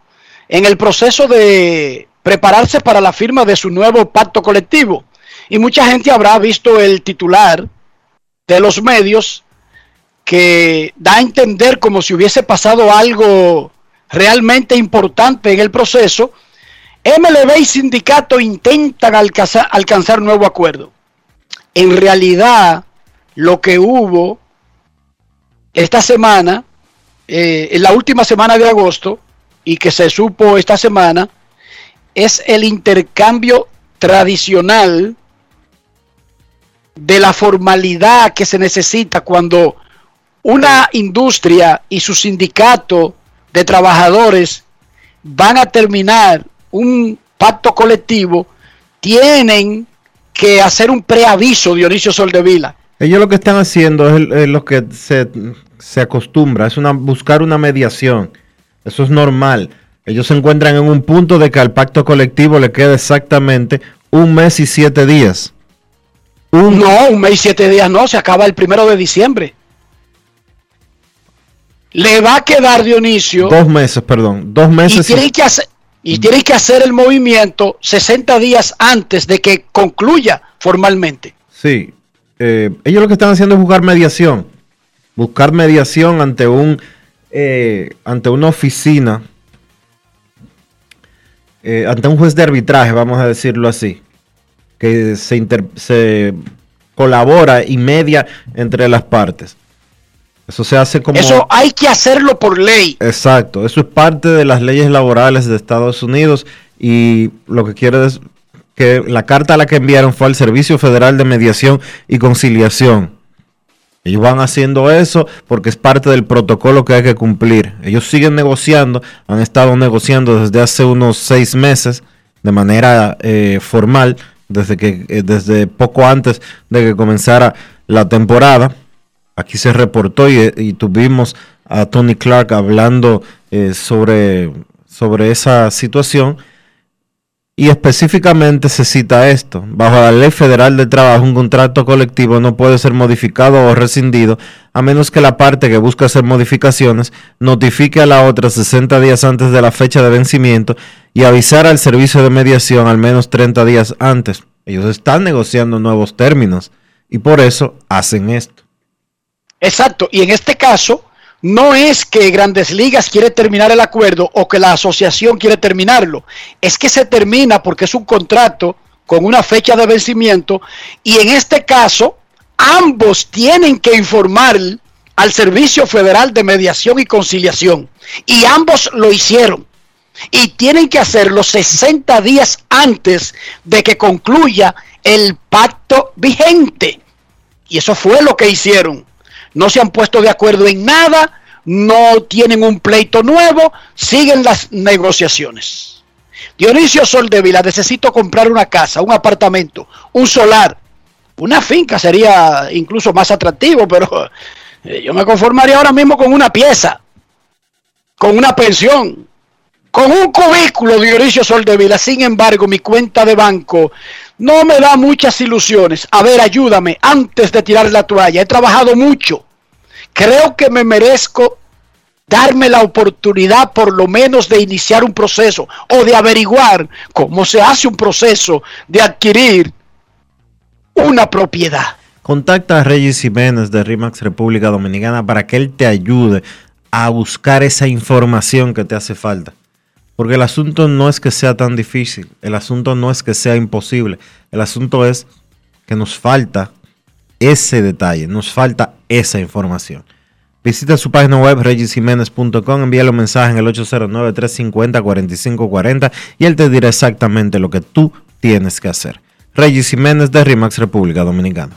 en el proceso de prepararse para la firma de su nuevo pacto colectivo. Y mucha gente habrá visto el titular de los medios que da a entender como si hubiese pasado algo realmente importante en el proceso. MLB y sindicato intentan alcanzar, alcanzar nuevo acuerdo. En realidad, lo que hubo esta semana, eh, en la última semana de agosto, y que se supo esta semana, es el intercambio tradicional de la formalidad que se necesita cuando una industria y su sindicato de trabajadores van a terminar un pacto colectivo, tienen que hacer un preaviso, Dionisio Soldevila. Ellos lo que están haciendo es, lo que se, se acostumbra, es una, buscar una mediación. Eso es normal. Ellos se encuentran en un punto de que al pacto colectivo le queda exactamente un mes y siete días. No, un mes y siete días no, se acaba el primero de diciembre. Le va a quedar, Dionisio. Dos meses, perdón. Dos meses. Y tienen, que hacer, y tienen que hacer el movimiento 60 días antes de que concluya formalmente. Sí. Eh, ellos lo que están haciendo es buscar mediación. Buscar mediación ante un eh, ante una oficina, eh, ante un juez de arbitraje, vamos a decirlo así que se, se colabora y media entre las partes. Eso se hace como... Eso hay que hacerlo por ley. Exacto, eso es parte de las leyes laborales de Estados Unidos y lo que quiere decir que la carta a la que enviaron fue al Servicio Federal de Mediación y Conciliación. Ellos van haciendo eso porque es parte del protocolo que hay que cumplir. Ellos siguen negociando, han estado negociando desde hace unos seis meses de manera eh, formal desde que eh, desde poco antes de que comenzara la temporada. Aquí se reportó y, tuvimos a Tony Clark hablando eh, sobre, sobre esa situación. Y específicamente se cita esto. Bajo la ley federal de trabajo, un contrato colectivo no puede ser modificado o rescindido a menos que la parte que busca hacer modificaciones notifique a la otra 60 días antes de la fecha de vencimiento y avisar al servicio de mediación al menos 30 días antes. Ellos están negociando nuevos términos y por eso hacen esto. Exacto, y en este caso no es que Grandes Ligas quiere terminar el acuerdo o que la asociación quiere terminarlo, es que se termina porque es un contrato con una fecha de vencimiento y en este caso ambos tienen que informar al Servicio Federal de Mediación y Conciliación y ambos lo hicieron y tienen que hacerlo 60 días antes de que concluya el pacto vigente. Y eso fue lo que hicieron. No se han puesto de acuerdo en nada, no tienen un pleito nuevo, siguen las negociaciones. Dionisio Soldevila, necesito comprar una casa, un apartamento, un solar, una finca sería incluso más atractivo, pero eh, yo me conformaría ahora mismo con una pieza, con una pensión, con un cubículo Dionisio Soldevila. Sin embargo, mi cuenta de banco no me da muchas ilusiones. A ver, ayúdame antes de tirar la toalla. He trabajado mucho. Creo que me merezco darme la oportunidad por lo menos de iniciar un proceso o de averiguar cómo se hace un proceso de adquirir una propiedad. Contacta a Reyes Jiménez de RIMAX República Dominicana para que él te ayude a buscar esa información que te hace falta. Porque el asunto no es que sea tan difícil, el asunto no es que sea imposible, el asunto es que nos falta ese detalle, nos falta esa información. Visita su página web regisjiménez.com, envíale un mensaje en el 809-350-4540 y él te dirá exactamente lo que tú tienes que hacer. Regis Jiménez de RIMAX República Dominicana.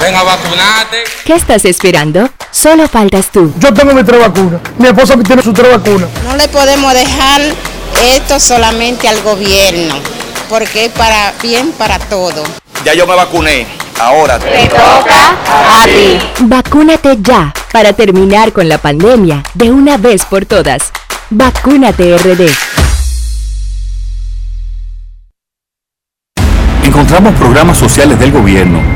Ven a vacunarte. ¿Qué estás esperando? Solo faltas tú. Yo tengo mi tres vacunas. Mi esposa tiene su tres vacunas. No le podemos dejar esto solamente al gobierno, porque es para bien para todo. Ya yo me vacuné. Ahora te toca a ti. Vacúnate ya para terminar con la pandemia de una vez por todas. Vacúnate RD. Encontramos programas sociales del gobierno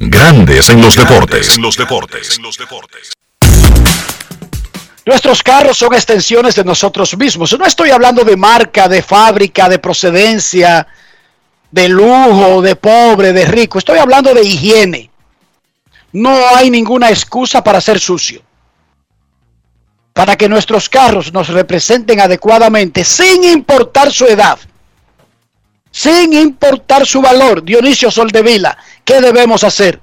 Grandes en los deportes. En los deportes. los deportes. Nuestros carros son extensiones de nosotros mismos. No estoy hablando de marca, de fábrica, de procedencia, de lujo, de pobre, de rico. Estoy hablando de higiene. No hay ninguna excusa para ser sucio. Para que nuestros carros nos representen adecuadamente, sin importar su edad, sin importar su valor. Dionisio Soldevila, ¿qué debemos hacer?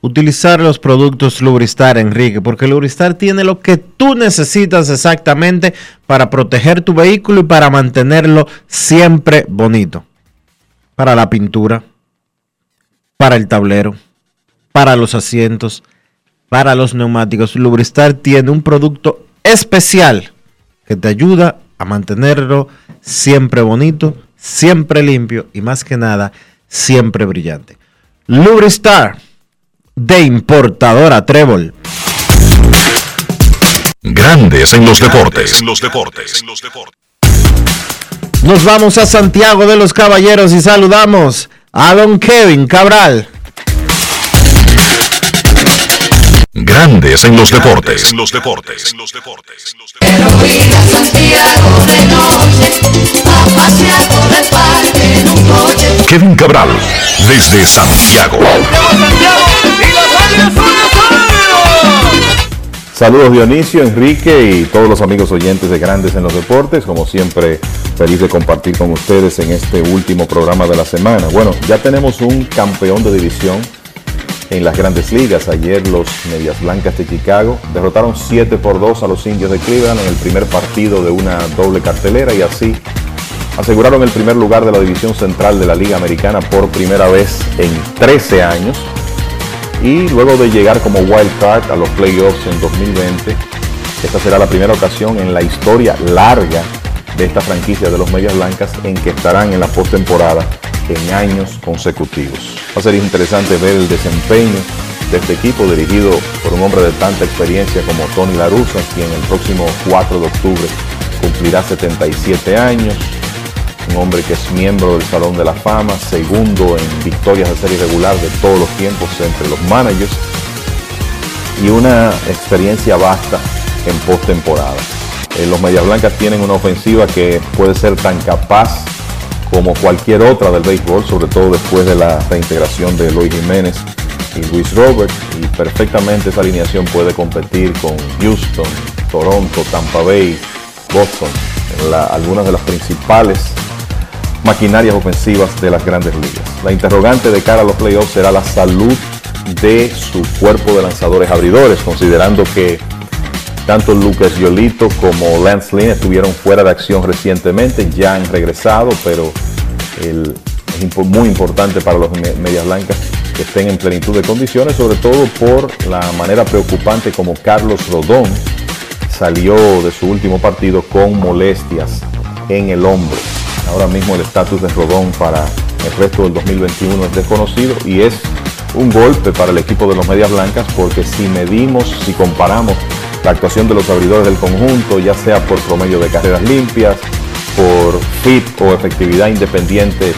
Utilizar los productos Lubristar, Enrique, porque Lubristar tiene lo que tú necesitas exactamente para proteger tu vehículo y para mantenerlo siempre bonito. Para la pintura, para el tablero, para los asientos, para los neumáticos. Lubristar tiene un producto especial que te ayuda a mantenerlo siempre bonito, siempre limpio y más que nada, siempre brillante. Lubristar de importadora Trébol. Grandes en los deportes. En los deportes. los deportes. Nos vamos a Santiago de los Caballeros y saludamos a don Kevin Cabral. Grandes en los deportes. En los deportes. los deportes. Kevin Cabral, desde Santiago. Saludos Dionisio, Enrique y todos los amigos oyentes de Grandes en los Deportes. Como siempre, feliz de compartir con ustedes en este último programa de la semana. Bueno, ya tenemos un campeón de división en las grandes ligas. Ayer los Medias Blancas de Chicago derrotaron 7 por 2 a los indios de Cleveland en el primer partido de una doble cartelera y así aseguraron el primer lugar de la división central de la Liga Americana por primera vez en 13 años. Y luego de llegar como wild card a los playoffs en 2020, esta será la primera ocasión en la historia larga de esta franquicia de los Medias Blancas en que estarán en la postemporada en años consecutivos. Va a ser interesante ver el desempeño de este equipo dirigido por un hombre de tanta experiencia como Tony Larusa, quien el próximo 4 de octubre cumplirá 77 años, un hombre que es miembro del Salón de la Fama, segundo en victorias de serie regular de todos los tiempos entre los managers y una experiencia vasta en postemporada. Eh, los Medias Blancas tienen una ofensiva que puede ser tan capaz como cualquier otra del béisbol, sobre todo después de la reintegración de Luis Jiménez y Luis Robert, y perfectamente esa alineación puede competir con Houston, Toronto, Tampa Bay, Boston, algunas de las principales maquinarias ofensivas de las grandes ligas. La interrogante de cara a los playoffs será la salud de su cuerpo de lanzadores abridores, considerando que tanto Lucas Yolito como Lance Lynn estuvieron fuera de acción recientemente, ya han regresado, pero es muy importante para los me- Medias Blancas que estén en plenitud de condiciones, sobre todo por la manera preocupante como Carlos Rodón salió de su último partido con molestias en el hombro. Ahora mismo el estatus de Rodón para el resto del 2021 es desconocido y es un golpe para el equipo de los Medias Blancas porque si medimos, si comparamos la actuación de los abridores del conjunto, ya sea por promedio de carreras limpias, por fit o efectividad independiente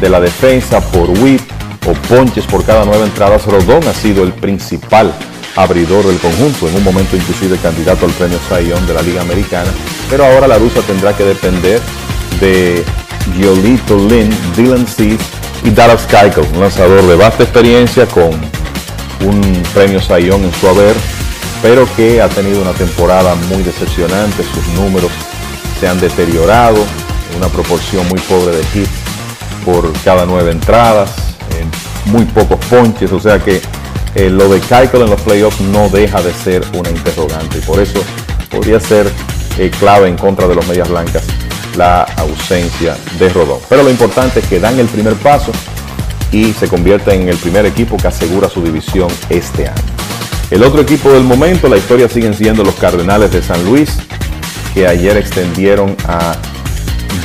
de la defensa, por whip o ponches por cada nueve entradas, Rodón ha sido el principal abridor del conjunto, en un momento inclusive candidato al premio Young de la Liga Americana, pero ahora la lucha tendrá que depender de Giolito Lynn, Dylan Cease y Dallas un lanzador de vasta experiencia con un premio Young en su haber, pero que ha tenido una temporada muy decepcionante, sus números se han deteriorado, una proporción muy pobre de hits por cada nueve entradas, en muy pocos ponches, o sea que eh, lo de Keuchel en los playoffs no deja de ser una interrogante y por eso podría ser eh, clave en contra de los Medias Blancas la ausencia de Rodón. Pero lo importante es que dan el primer paso y se convierte en el primer equipo que asegura su división este año. El otro equipo del momento, la historia siguen siendo los Cardenales de San Luis, que ayer extendieron a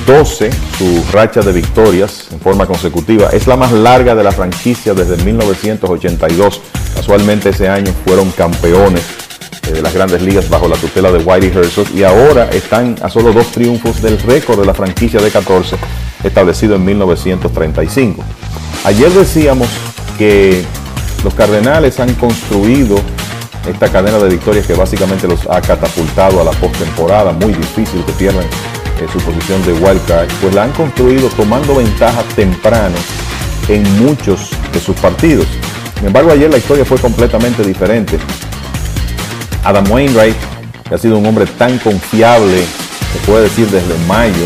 12 su racha de victorias en forma consecutiva. Es la más larga de la franquicia desde 1982. Casualmente ese año fueron campeones eh, de las grandes ligas bajo la tutela de Whitey Herzog y ahora están a solo dos triunfos del récord de la franquicia de 14 establecido en 1935. Ayer decíamos que los Cardenales han construido esta cadena de victorias que básicamente los ha catapultado a la postemporada, muy difícil que pierdan eh, su posición de wild card, pues la han construido tomando ventaja temprano en muchos de sus partidos. Sin embargo, ayer la historia fue completamente diferente. Adam Wainwright, que ha sido un hombre tan confiable, se puede decir desde mayo,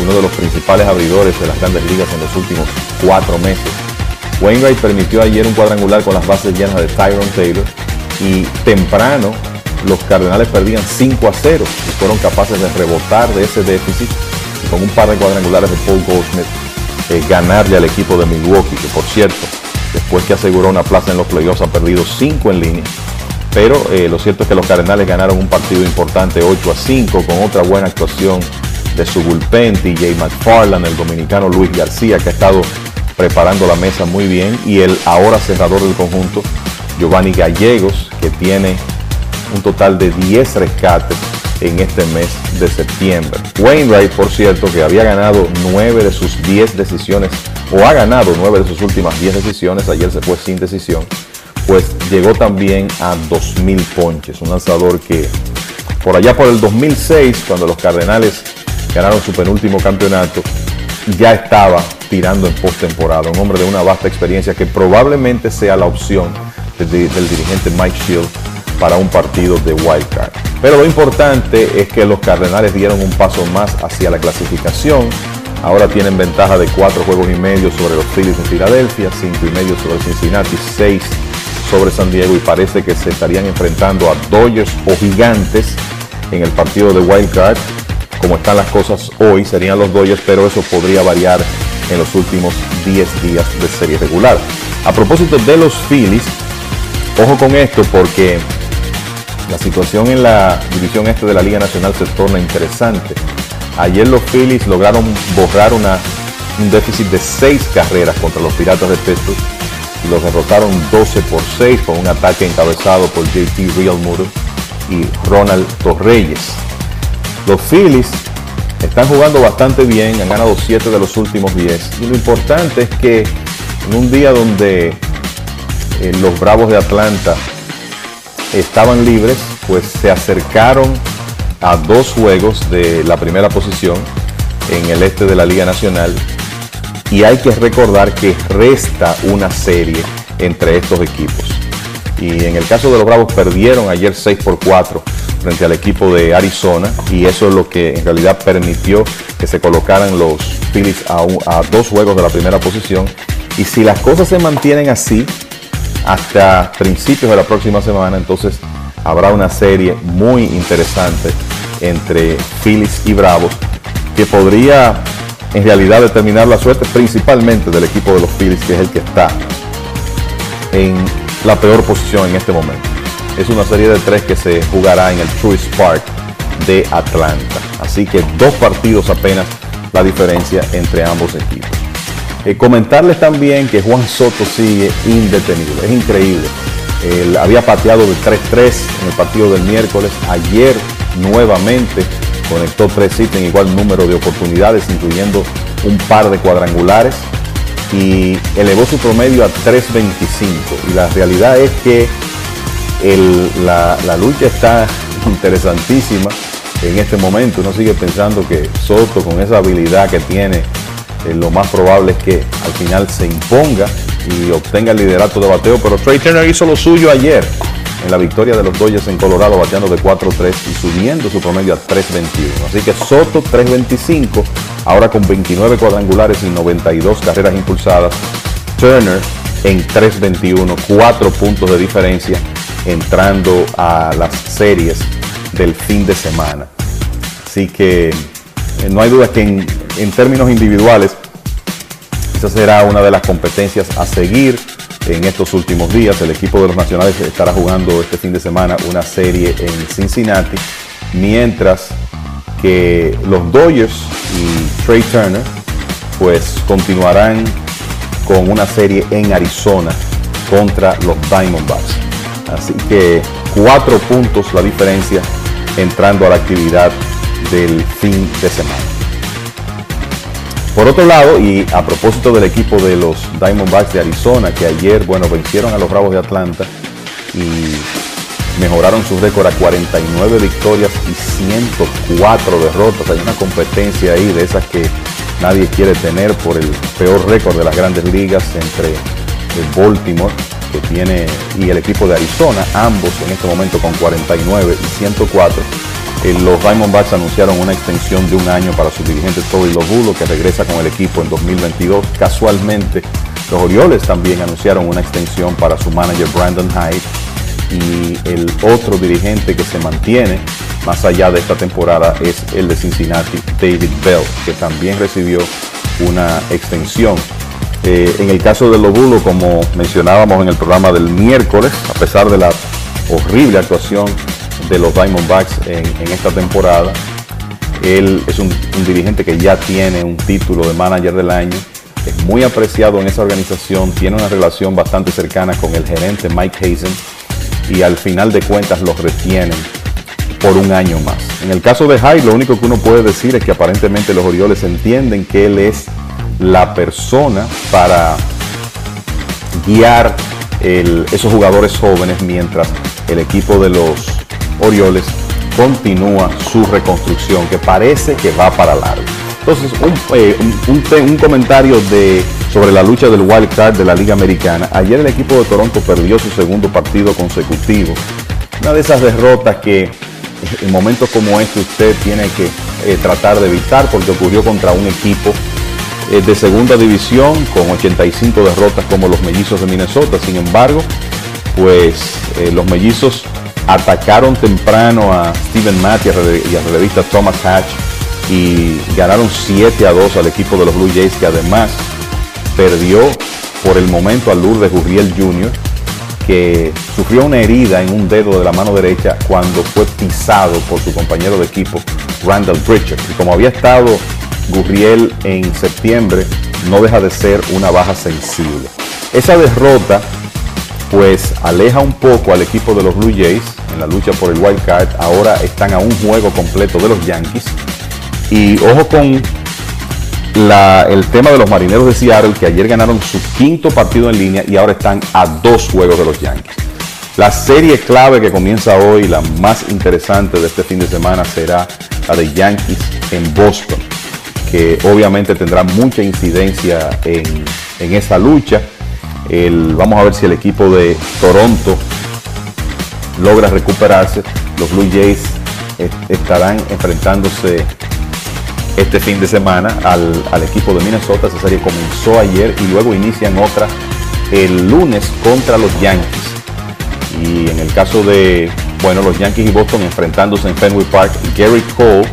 uno de los principales abridores de las grandes ligas en los últimos cuatro meses. Wainwright permitió ayer un cuadrangular con las bases llenas de Tyron Taylor y temprano los Cardenales perdían 5 a 0 y fueron capaces de rebotar de ese déficit y con un par de cuadrangulares de Paul Goldschmidt eh, ganarle al equipo de Milwaukee, que por cierto, después que aseguró una plaza en los playoffs ha perdido 5 en línea. Pero eh, lo cierto es que los Cardenales ganaron un partido importante 8 a 5 con otra buena actuación de su bullpen, TJ McFarland, el dominicano Luis García, que ha estado preparando la mesa muy bien, y el ahora cerrador del conjunto, Giovanni Gallegos, que tiene un total de 10 rescates en este mes de septiembre. Wainwright, por cierto, que había ganado 9 de sus 10 decisiones, o ha ganado 9 de sus últimas 10 decisiones, ayer se fue sin decisión, pues llegó también a 2.000 ponches, un lanzador que por allá por el 2006, cuando los Cardenales ganaron su penúltimo campeonato, ya estaba tirando en postemporada, un hombre de una vasta experiencia que probablemente sea la opción del, dirigente Mike Shield para un partido de wild card. Pero lo importante es que los Cardenales dieron un paso más hacia la clasificación. Ahora tienen ventaja de cuatro juegos y medio sobre los Phillies de Filadelfia, cinco y medio sobre Cincinnati, seis sobre San Diego y parece que se estarían enfrentando a Dodgers o Gigantes en el partido de wild card. Como están las cosas hoy, serían los Dodgers, pero eso podría variar en los últimos 10 días de serie regular. A propósito de los Phillies, ojo con esto porque la situación en la división este de la Liga Nacional se torna interesante. Ayer los Phillies lograron borrar un déficit de 6 carreras contra los Piratas de Pittsburgh y los derrotaron 12 por 6 con un ataque encabezado por JT Realmuto y Ronald Torreyes. Los Phillies están jugando bastante bien, han ganado 7 de los últimos 10 y lo importante es que en un día donde eh, los Bravos de Atlanta estaban libres, pues se acercaron a dos juegos de la primera posición en el este de la Liga Nacional. Y hay que recordar que resta una serie entre estos equipos. Y en el caso de los Bravos perdieron ayer 6 por 4 frente al equipo de Arizona y eso es lo que en realidad permitió que se colocaran los Phillies a, dos juegos de la primera posición. Y si las cosas se mantienen así hasta principios de la próxima semana, entonces habrá una serie muy interesante entre Phillies y Bravos que podría en realidad determinar la suerte principalmente del equipo de los Phillies, que es el que está en la peor posición en este momento. Es una serie de tres que se jugará en el Truist Park de Atlanta. Así que dos partidos apenas la diferencia entre ambos equipos. Eh, comentarles también que Juan Soto sigue indetenible. Es increíble. Él había pateado de 3-3 en el partido del miércoles. Ayer nuevamente conectó tres hits en igual número de oportunidades, incluyendo un par de cuadrangulares y elevó su promedio a 3.25. Y la realidad es que la lucha está interesantísima en este momento. Uno sigue pensando que Soto, con esa habilidad que tiene, eh, lo más probable es que al final se imponga y obtenga el liderato de bateo. Pero Trey Turner hizo lo suyo ayer en la victoria de los Dodgers en Colorado, bateando de 4-3 y subiendo su promedio a 3.21. Así que Soto 3.25, ahora con 29 cuadrangulares y 92 carreras impulsadas. Turner en 3.21, 4 puntos de diferencia entrando a las series del fin de semana. Así que eh, no hay duda que en, términos individuales, esa será una de las competencias a seguir en estos últimos días. El equipo de los Nacionales estará jugando este fin de semana una serie en Cincinnati, mientras que los Dodgers y Trey Turner pues continuarán con una serie en Arizona contra los Diamondbacks. Así que cuatro puntos la diferencia entrando a la actividad del fin de semana. Por otro lado, y a propósito del equipo de los Diamondbacks de Arizona, que ayer, bueno, vencieron a los Bravos de Atlanta y mejoraron su récord a 49 victorias y 104 derrotas. Hay una competencia ahí de esas que nadie quiere tener por el peor récord de las grandes ligas entre Baltimore que tiene y el equipo de Arizona, ambos en este momento con 49 y 104. Eh, los Diamondbacks anunciaron una extensión de un año para su dirigente Toby Lobulo, que regresa con el equipo en 2022. Casualmente, los Orioles también anunciaron una extensión para su manager Brandon Hyde y el otro dirigente que se mantiene más allá de esta temporada es el de Cincinnati, David Bell, que también recibió una extensión. Eh, en el caso de Lobulo, como mencionábamos en el programa del miércoles, a pesar de la horrible actuación de los Diamondbacks en, en esta temporada, él es un, un dirigente que ya tiene un título de manager del año, es muy apreciado en esa organización, tiene una relación bastante cercana con el gerente Mike Hazen y al final de cuentas los retienen por un año más. En el caso de Hyde, lo único que uno puede decir es que aparentemente los Orioles entienden que él es la persona para guiar esos jugadores jóvenes mientras el equipo de los Orioles continúa su reconstrucción, que parece que va para largo. Entonces, un, eh, un- comentario de, sobre la lucha del wild card de la Liga Americana. Ayer el equipo de Toronto perdió su segundo partido consecutivo. Una de esas derrotas que en momentos como este usted tiene que eh, tratar de evitar porque ocurrió contra un equipo eh, de segunda división con 85 derrotas como los mellizos de Minnesota. Sin embargo, pues eh, los mellizos atacaron temprano a Steven Matt y, a al relevista Thomas Hatch y ganaron 7 a 2 al equipo de los Blue Jays que además perdió por el momento a Lourdes Gurriel Jr. que sufrió una herida en un dedo de la mano derecha cuando fue pisado por su compañero de equipo Randall Pritchard. Y como había estado Gurriel en septiembre, no deja de ser una baja sensible. Esa derrota pues aleja un poco al equipo de los Blue Jays en la lucha por el wild card. Ahora están a un juego completo de los Yankees. Y ojo con el tema de los marineros de Seattle, que ayer ganaron su quinto partido en línea y ahora están a dos juegos de los Yankees. La serie clave que comienza hoy, la más interesante de este fin de semana, será la de Yankees en Boston, que obviamente tendrá mucha incidencia en, en esta lucha. El- vamos a ver si el equipo de Toronto logra recuperarse, Los Blue Jays estarán enfrentándose este fin de semana al, al equipo de Minnesota. Esa serie comenzó ayer y luego inician otra el lunes contra los Yankees. Y en el caso de, bueno, los Yankees y Boston enfrentándose en Fenway Park, Gary Cole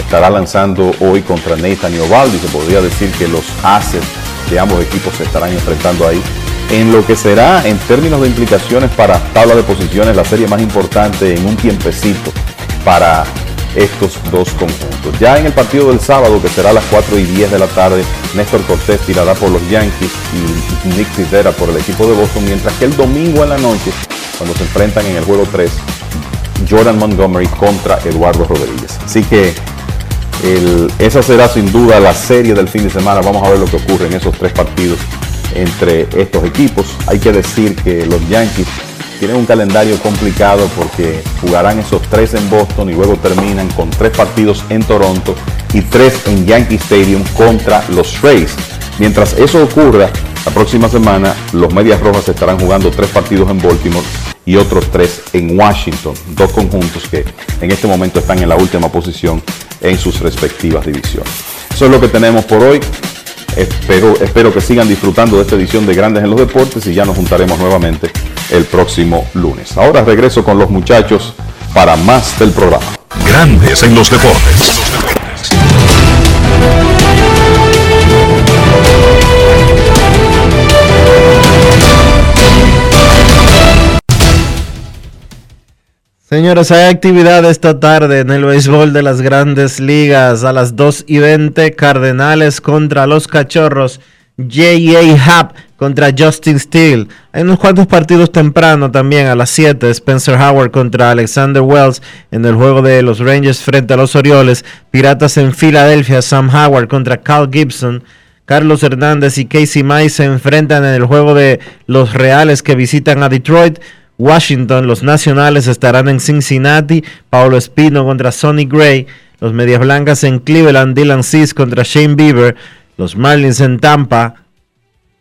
estará lanzando hoy contra Nathan Iovaldi. Se podría decir que los ases de ambos equipos se estarán enfrentando ahí. En lo que será, en términos de implicaciones para tabla de posiciones, la serie más importante en un tiempecito para estos dos conjuntos. Ya en el partido del sábado, que será a las 4 y 10 de la tarde, Néstor Cortés tirará por los Yankees y Nick Rivera por el equipo de Boston, mientras que el domingo en la noche, cuando se enfrentan en el juego 3, Jordan Montgomery contra Eduardo Rodríguez. Así que esa será sin duda la serie del fin de semana. Vamos a ver lo que ocurre en esos tres partidos entre estos equipos. Hay que decir que los Yankees tienen un calendario complicado porque jugarán esos tres en Boston y luego terminan con tres partidos en Toronto y tres en Yankee Stadium contra los Rays. Mientras eso ocurra, la próxima semana los Medias Rojas estarán jugando tres partidos en Baltimore y otros tres en Washington, dos conjuntos que en este momento están en la última posición en sus respectivas divisiones. Eso es lo que tenemos por hoy. Espero, espero que sigan disfrutando de esta edición de Grandes en los Deportes y ya nos juntaremos nuevamente el próximo lunes. Ahora regreso con los muchachos para más del programa. Grandes en los deportes. Señores, hay actividad esta tarde en el béisbol de las grandes ligas. A las 2 y 20, Cardenales contra los Cachorros. J.A. Happ contra Justin Steele. Hay unos cuantos partidos temprano también a las 7. Spencer Howard contra Alexander Wells en el juego de los Rangers frente a los Orioles. Piratas en Filadelfia. Sam Howard contra Cal Gibson. Carlos Hernández y Casey Mize se enfrentan en el juego de los Reales que visitan a Detroit. Washington, los Nacionales estarán en Cincinnati. Paulo Espino contra Sonny Gray. Los Medias Blancas en Cleveland. Dylan Cease contra Shane Bieber. Los Marlins en Tampa.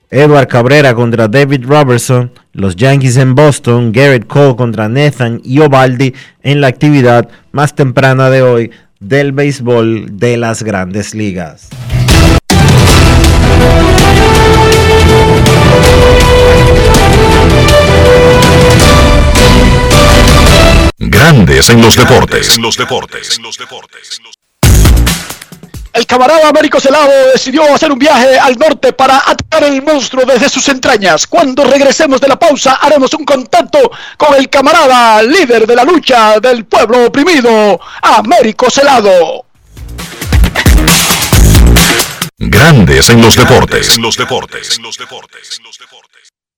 Edward Cabrera contra David Robertson. Los Yankees en Boston. Garrett Cole contra Nathan Iovaldi en la actividad más temprana de hoy del béisbol de las grandes ligas. Grandes en los deportes. En los deportes. El camarada Américo Celado decidió hacer un viaje al norte para atacar el monstruo desde sus entrañas. Cuando regresemos de la pausa haremos un contacto con el camarada líder de la lucha del pueblo oprimido, Américo Celado. Grandes en los deportes. En los deportes. En los deportes.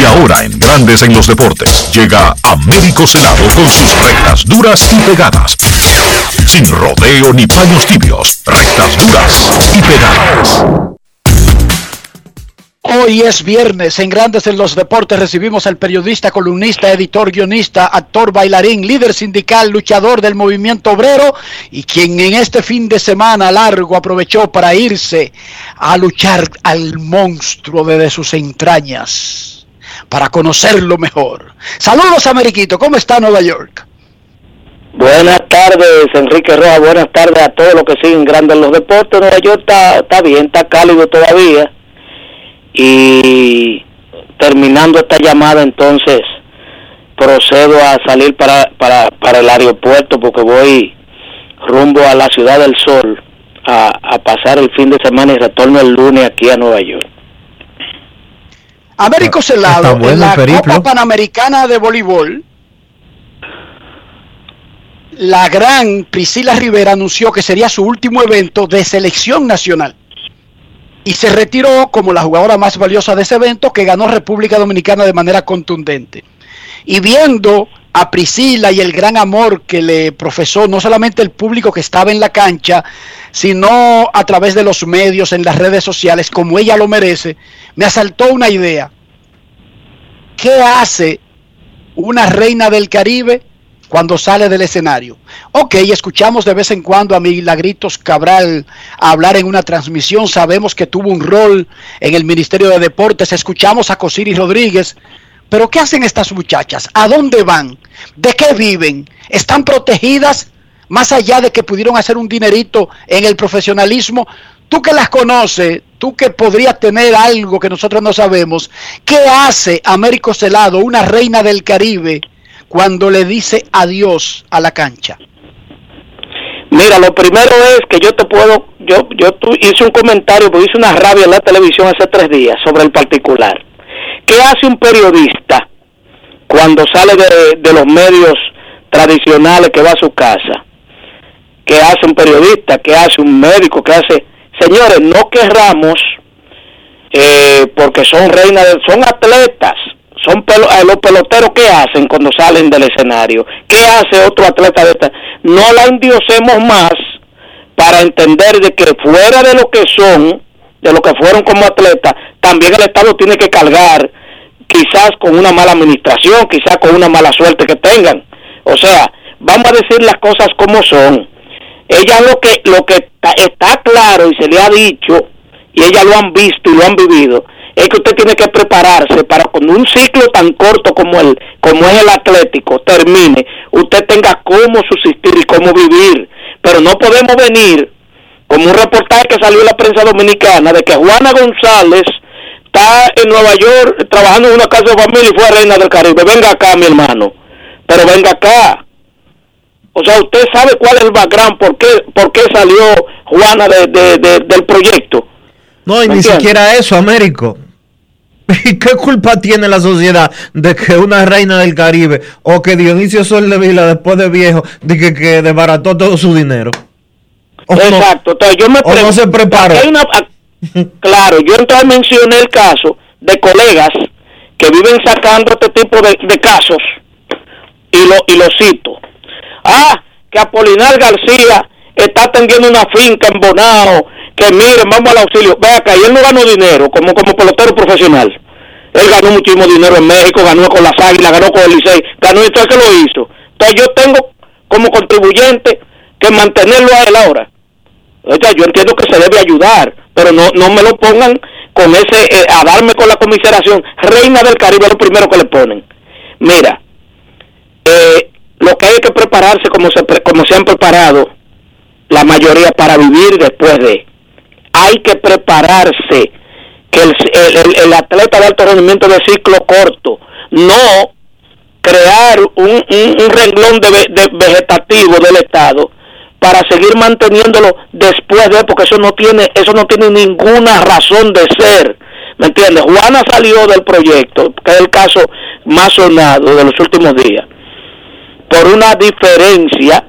Y ahora en Grandes en los deportes llega Américo Celado con sus rectas duras y pegadas. Sin rodeo ni paños tibios, rectas duras y pegadas. Hoy es viernes, en Grandes en los Deportes recibimos al periodista, columnista, editor, guionista, actor, bailarín, líder sindical, luchador del movimiento obrero y quien en este fin de semana largo aprovechó para irse a luchar al monstruo desde sus entrañas, para conocerlo mejor. Saludos, Ameriquito, ¿cómo está Nueva York? Buenas tardes, Enrique Roja. Buenas tardes a todos los que siguen grandes en los deportes. Nueva York está, está bien, está cálido todavía. Y terminando esta llamada, entonces procedo a salir para, para, para el aeropuerto porque voy rumbo a la ciudad del sol a, a pasar el fin de semana y retorno el lunes aquí a Nueva York. Américo Celado, bueno en la. Copa Panamericana de Voleibol, la gran Priscila Rivera anunció que sería su último evento de selección nacional. Y se retiró como la jugadora más valiosa de ese evento que ganó República Dominicana de manera contundente. Y viendo a Priscila y el gran amor que le profesó no solamente el público que estaba en la cancha, sino a través de los medios, en las redes sociales, como ella lo merece, me asaltó una idea. ¿Qué hace una reina del Caribe cuando sale del escenario? Ok, escuchamos de vez en cuando a Milagritos Cabral hablar en una transmisión, sabemos que tuvo un rol en el Ministerio de Deportes, escuchamos a Cosiris Rodríguez, pero ¿qué hacen estas muchachas? ¿A dónde van? ¿De qué viven? ¿Están protegidas? Más allá de que pudieron hacer un dinerito en el profesionalismo, tú que las conoces, tú que podrías tener algo que nosotros no sabemos, ¿qué hace Américo Celado, una reina del Caribe, cuando le dice adiós a la cancha? Mira, lo primero es que yo te puedo, yo, yo hice un comentario, porque hice una rabia en la televisión hace tres días sobre el particular. ¿Qué hace un periodista cuando sale de, los medios tradicionales que va a su casa? ¿Qué hace un periodista? ¿Qué hace un médico? ¿Qué hace? Señores, no querramos, eh, porque son reinas, son atletas, son pelo- eh, los peloteros ¿qué hacen cuando salen del escenario? ¿Qué hace otro atleta de esta? No la endiosemos más para entender de que fuera de lo que son, de lo que fueron como atletas, también el Estado tiene que cargar quizás con una mala administración, quizás con una mala suerte que tengan. O sea, vamos a decir las cosas como son. Ellas lo que lo que está, está claro y se le ha dicho y ellas lo han visto y lo han vivido es que usted tiene que prepararse para cuando un ciclo tan corto como el como es el atlético termine, usted tenga cómo subsistir y cómo vivir, pero no podemos venir como un reportaje que salió en la prensa dominicana de que Juana González está en Nueva York trabajando en una casa de familia y fue reina del Caribe. Venga acá, mi hermano. Pero venga acá. O sea, usted sabe cuál es el background, por qué, por qué salió Juana de, de- de- del proyecto. No, y ¿Me ni entiendes? siquiera eso, Américo. ¿Y qué culpa tiene la sociedad de que una reina del Caribe o que Dionisio Sol de Vila después de viejo de que, que desbarató todo su dinero? ¿O no? Exacto. Entonces yo me ¿O no se preparó? una- claro, yo entonces mencioné el caso de colegas que viven sacando este tipo de, de casos y lo, y lo cito. Ah, que Apolinar García está atendiendo una finca en Bonao, que miren, vamos al auxilio. Ve acá, y él no ganó dinero como, como pelotero profesional. Él ganó muchísimo dinero en México, ganó con las Águilas, ganó con el Licey, ganó y todo que lo hizo. Entonces yo tengo como contribuyente que mantenerlo a él ahora. O sea, yo entiendo que se debe ayudar, pero no no me lo pongan con ese, eh, a darme con la comiseración. Reina del Caribe es lo primero que le ponen. Mira, eh, lo que hay que prepararse como se, como se han preparado la mayoría para vivir después de. Hay que prepararse que el, atleta de alto rendimiento de ciclo corto no crear un, un, renglón de, de vegetativo del Estado para seguir manteniéndolo después de porque eso no tiene eso no tiene ninguna razón de ser ¿me entiendes? Juana salió del proyecto que es el caso más sonado de los últimos días por una diferencia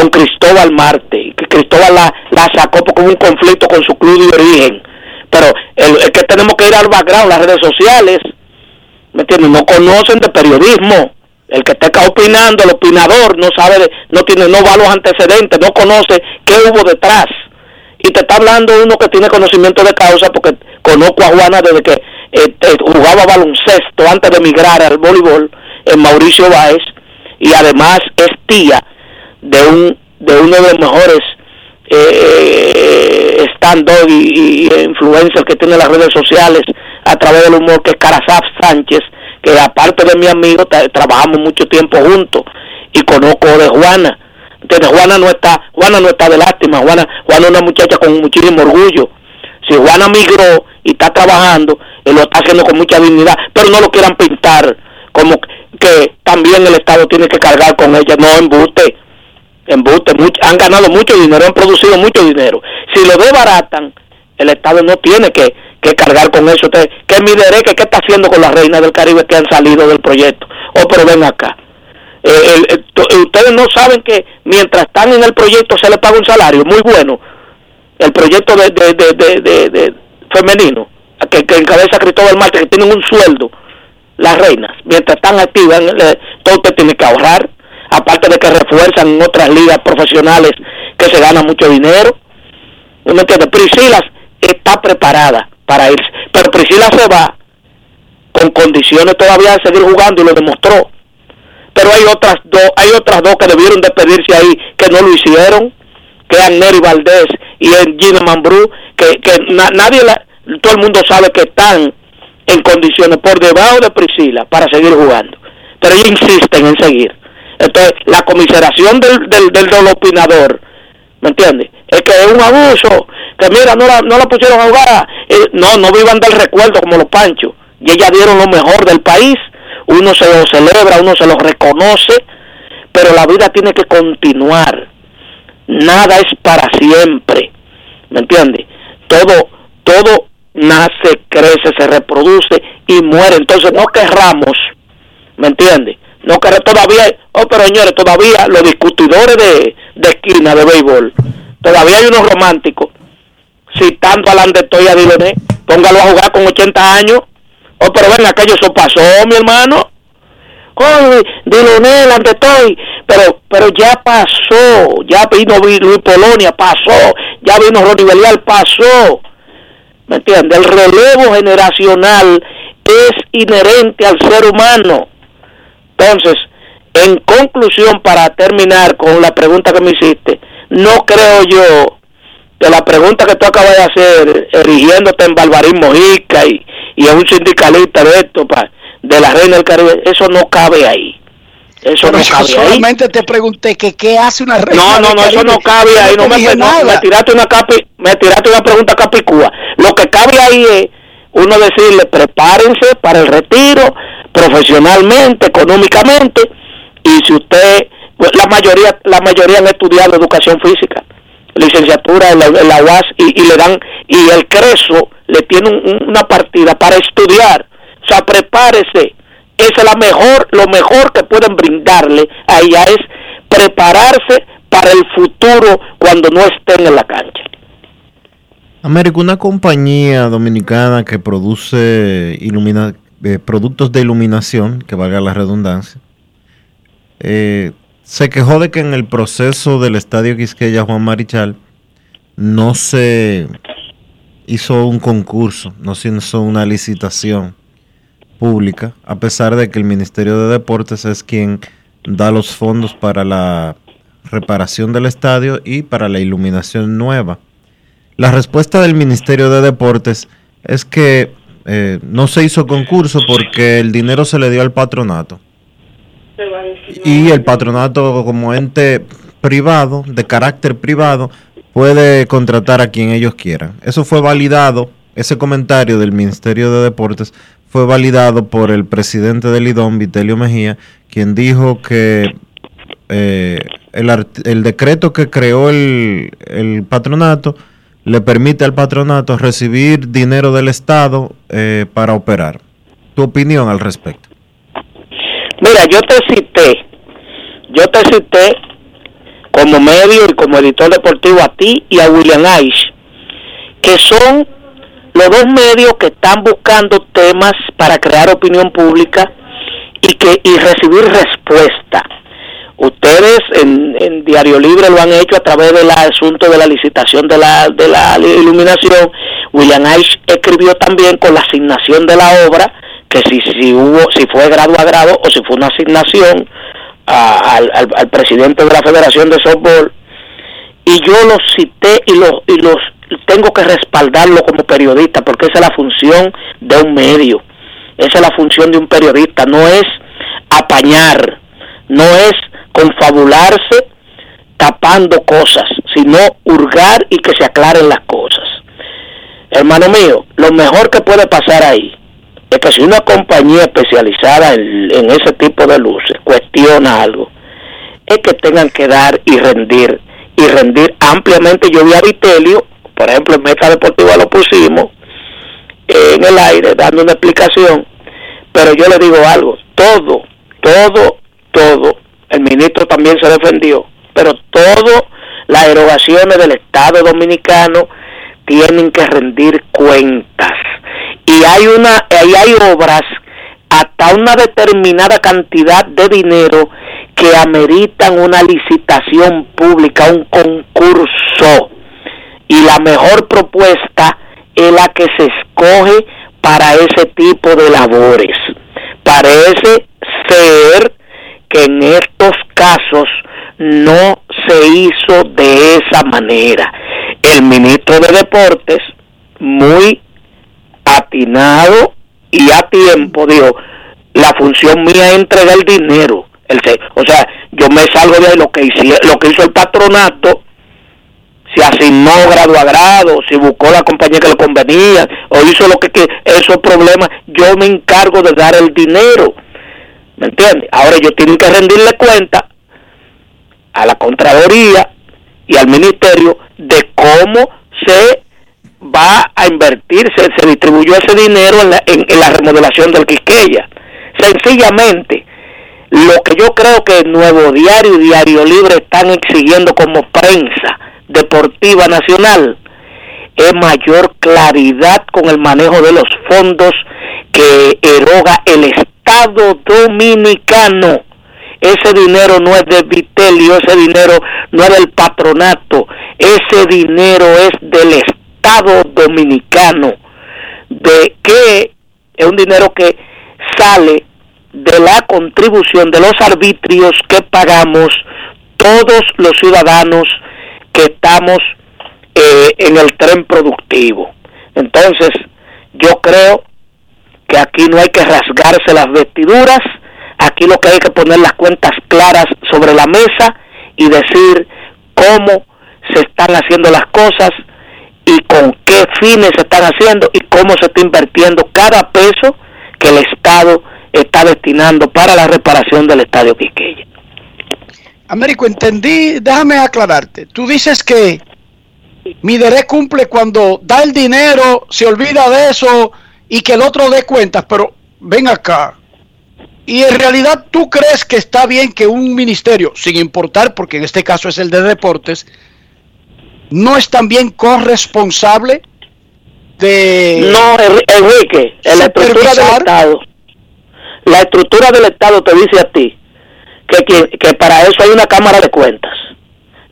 con Cristóbal Marte que Cristóbal la, la sacó porque un conflicto con su club de origen pero el, que tenemos que ir al background las redes sociales ¿me entiendes? No conocen de periodismo. El que esté acá opinando, el opinador, no sabe, no tiene, no va a los antecedentes, no conoce qué hubo detrás. Y te está hablando uno que tiene conocimiento de causa, porque conozco a Juana desde que eh, eh, jugaba baloncesto antes de emigrar al voleibol en Mauricio Báez, y además es tía de un de uno de los mejores eh, stand-up y, y influencers que tiene las redes sociales a través del humor, que es Sánchez, que aparte de mi amigo, tra- trabajamos mucho tiempo juntos y conozco de Juana. Entonces Juana no está, Juana no está de lástima, Juana, Juana es una muchacha con muchísimo orgullo. Si Juana migró y está trabajando, él lo está haciendo con mucha dignidad, pero no lo quieran pintar como que también el Estado tiene que cargar con ella, no embuste embuste, mucho- han ganado mucho dinero, han producido mucho dinero. Si lo desbaratan, el Estado no tiene que, que cargar con eso. Usted, ¿Qué mi derecho? ¿Qué está haciendo con las reinas del Caribe que han salido del proyecto? Oh, pero ven acá. Eh, el- to- ustedes no saben que mientras están en el proyecto se les paga un salario muy bueno. El proyecto de, de, de, de, femenino que, encabeza Cristóbal Marte, que tienen un sueldo las reinas, mientras están activas, eh, todo usted tiene que ahorrar, aparte de que refuerzan otras ligas profesionales que se gana mucho dinero. ¿No me? Priscila está preparada para irse, pero Priscila se va con condiciones todavía de seguir jugando y lo demostró. Pero hay otras dos, hay otras dos que debieron despedirse ahí que no lo hicieron, que eran Neri Valdés y Gina Mambrú, que, que na- nadie, la- todo el mundo sabe que están en condiciones por debajo de Priscila para seguir jugando. Pero ellos insisten en seguir. Entonces, la comiseración del, del, del, del opinador, ¿me entiendes? Es que es un abuso, que mira, no la, no la pusieron a jugar. Eh, no, no vivan del recuerdo como los panchos. Y ellas dieron lo mejor del país. Uno se lo celebra, uno se lo reconoce, pero la vida tiene que continuar. Nada es para siempre. ¿Me entiendes? Todo, todo nace, crece, se reproduce y muere. Entonces no querramos, ¿me entiendes? No que todavía, oh, pero señores, todavía los discutidores de, de esquina de béisbol, todavía hay unos románticos citando a Landetoy y a Diloné, póngalo a jugar con 80 años. Oh, pero ven, aquello eso pasó, mi hermano. Oh, Diloné, Landetoy, pero, pero ya pasó, ya vino Luis Polonia, pasó, ya vino Ronnie Belial, pasó. ¿Me entiendes? El relevo generacional es inherente al ser humano. Entonces, en conclusión, para terminar con la pregunta que me hiciste, no creo yo que la pregunta que tú acabas de hacer, erigiéndote en Barbarín Mojica y, y en un sindicalista de esto, pa, de la Reina del Caribe, eso no cabe ahí. Eso Pero no yo cabe ahí. solamente te pregunté que qué hace una reina No, no, no, eso no cabe ahí. No me, no, me tiraste una capi, me tiraste una pregunta capicúa. Lo que cabe ahí es uno decirle prepárense para el retiro profesionalmente, económicamente y si usted pues, la mayoría la mayoría han estudiado educación física, licenciatura en la, UAS y, le dan y el Creso le tiene un- una partida para estudiar. O sea, prepárese. Esa es la mejor, lo mejor que pueden brindarle a ella es prepararse para el futuro cuando no estén en la cancha. América, una compañía dominicana que produce ilumina- eh, productos de iluminación, que valga la redundancia, eh, se quejó de que en el proceso del Estadio Quisqueya Juan Marichal no se hizo un concurso, no se hizo una licitación pública, a pesar de que el Ministerio de Deportes es quien da los fondos para la reparación del estadio y para la iluminación nueva. La respuesta del Ministerio de Deportes es que eh, no se hizo concurso porque el dinero se le dio al patronato. Y el patronato como ente privado, de carácter privado, puede contratar a quien ellos quieran. Eso fue validado, ese comentario del Ministerio de Deportes fue validado por el presidente del IDOM, Vitelio Mejía, quien dijo que eh, el, decreto que creó el, el patronato le permite al patronato recibir dinero del Estado eh, para operar. ¿Tu opinión al respecto? Mira, yo te cité, yo te cité como medio y como editor deportivo a ti y a William Aish, que son los dos medios que están buscando temas para crear opinión pública y que y recibir respuesta. Ustedes en, en Diario Libre lo han hecho a través del asunto de la licitación de la, de la iluminación. William Aish escribió también con la asignación de la obra, que si, si hubo, si fue grado a grado o si fue una asignación a- al, al- al presidente de la Federación de Softball. Y yo los cité y los, y los tengo que respaldarlo como periodista, porque esa es la función de un medio. Esa es la función de un periodista, no es apañar, no es confabularse tapando cosas, sino hurgar y que se aclaren las cosas. Hermano mío, lo mejor que puede pasar ahí es que si una compañía especializada en, ese tipo de luces cuestiona algo, es que tengan que dar y rendir, y rendir ampliamente. Yo vi a Vitelio, por ejemplo, en Meta Deportiva lo pusimos en el aire dando una explicación, pero yo le digo algo, todo, todo, todo, el ministro también se defendió, pero todo las erogaciones del Estado Dominicano tienen que rendir cuentas. Y hay una, ahí hay obras hasta una determinada cantidad de dinero que ameritan una licitación pública, un concurso. Y la mejor propuesta es la que se escoge para ese tipo de labores. Parece ser que en estos casos no se hizo de esa manera. El ministro de Deportes, muy atinado y a tiempo, dijo, la función mía es entregar el dinero. El o sea, yo me salgo de ahí, lo que, hice, lo que hizo el patronato, si asignó grado a grado, si buscó la compañía que le convenía, o hizo lo que, que esos problemas, yo me encargo de dar el dinero. ¿Me entiendes? Ahora ellos tienen que rendirle cuenta a la Contraloría y al Ministerio de cómo se va a invertir, se, se distribuyó ese dinero en la, en- en la remodelación del Quisqueya. Sencillamente, lo que yo creo que Nuevo Diario y Diario Libre están exigiendo como prensa deportiva nacional es mayor claridad con el manejo de los fondos que eroga el Estado dominicano. Ese dinero no es de Vitelio, ese dinero no es del patronato, ese dinero es del Estado dominicano, de que es un dinero que sale de la contribución de los arbitrios que pagamos todos los ciudadanos que estamos eh, en el tren productivo. Entonces, yo creo que aquí no hay que rasgarse las vestiduras, aquí lo que hay que poner las cuentas claras sobre la mesa y decir cómo se están haciendo las cosas y con qué fines se están haciendo y cómo se está invirtiendo cada peso que el Estado está destinando para la reparación del Estadio Quisqueya. Américo, entendí, déjame aclararte. Tú dices que Midere cumple cuando da el dinero, se olvida de eso y que el otro dé cuentas, pero ven acá. Y en realidad tú crees que está bien que un ministerio, sin importar, porque en este caso es el de deportes, no es también corresponsable de... No, Enri- Enrique, en la estructura del Estado, la estructura del Estado te dice a ti que, que, que para eso hay una Cámara de Cuentas.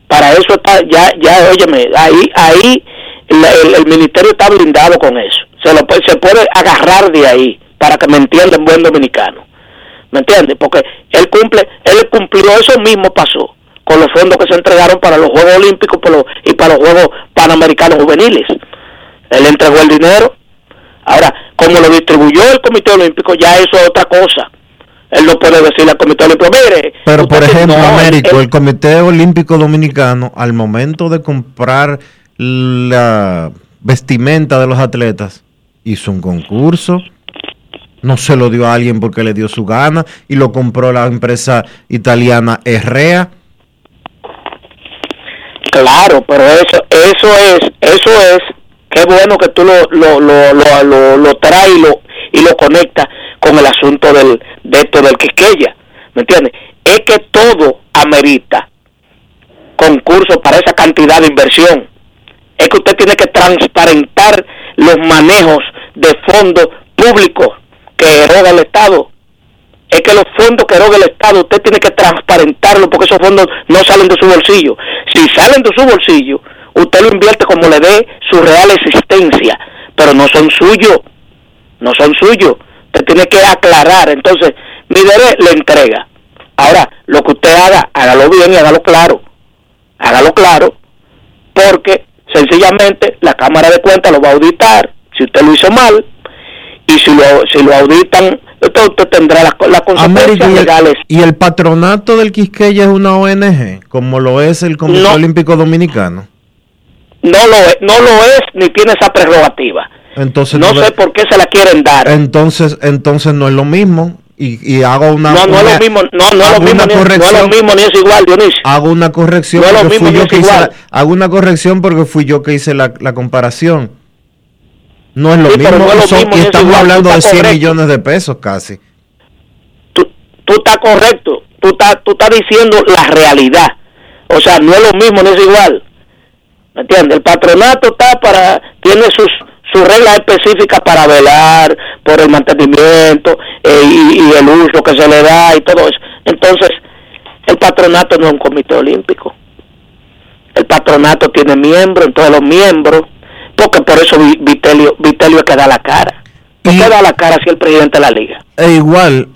Para eso está, ya, ya, óyeme, ahí, ahí el, el- el ministerio está blindado con eso. Se, lo, puede- se puede agarrar de ahí para que me entienda en buen dominicano. ¿Me entiendes? Porque él cumple, él cumplió, eso mismo pasó con los fondos que se entregaron para los Juegos Olímpicos y para los Juegos Panamericanos Juveniles. Él entregó el dinero. Ahora, como lo distribuyó el Comité Olímpico, ya eso es otra cosa. Él no puede decirle al Comité Olímpico, mire, Pero por ejemplo, no, Américo, él- el Comité Olímpico Dominicano, al momento de comprar la vestimenta de los atletas, hizo un concurso No se lo dio a alguien porque le dio su gana y lo compró la empresa italiana Herrea. Claro, pero eso, eso es, eso es, qué bueno que tú lo, lo, lo, lo, lo, lo traes y lo, y lo conectas con el asunto del, de esto del Quisqueya, ¿me entiendes? Es que todo amerita concurso para esa cantidad de inversión. Es que usted tiene que transparentar los manejos de fondos públicos que eroga el Estado. Es que los fondos que eroga el Estado usted tiene que transparentarlo porque esos fondos no salen de su bolsillo. Si salen de su bolsillo, usted lo invierte como le dé su real existencia, pero no son suyos. No son suyos. Usted tiene que aclarar. Entonces, mi deber le entrega. Ahora, lo que usted haga, hágalo bien y hágalo claro. Hágalo claro, porque sencillamente la Cámara de Cuentas lo va a auditar si usted lo hizo mal y si lo, si lo auditan, entonces usted tendrá las, las consecuencias América, y, el, legales. y el patronato del Quisqueya es una ONG, como lo es el Comité No. Olímpico Dominicano. No lo es, no lo es ni tiene esa prerrogativa. Entonces No sé por qué se la quieren dar. Entonces, entonces no es lo mismo. Y, y hago una. No, no es lo mismo, no, no es lo mismo, ni, no es lo corrección. mismo ni es igual, Dionisio. Hago una corrección No es lo mismo fui ni yo es que hice igual. la, hago una corrección porque fui yo que hice la, la comparación. No es lo Sí, mismo, no es lo son- mismo, y estamos igual, hablando tú de estás 100 correcto. millones de pesos casi. Tú estás correcto, tú estás, tú estás diciendo la realidad. O sea, no es lo mismo, no es igual. ¿Me entiendes? El patronato está para, tiene sus, sus reglas específicas para velar por el mantenimiento eh, y, y el uso que se le da y todo eso. Entonces, el patronato no es un comité olímpico. El patronato tiene miembros, entonces los miembros, porque por eso Vi- Vitelio, Vitelio es que da la cara. ¿Por qué da la cara si el presidente de la liga? E igual,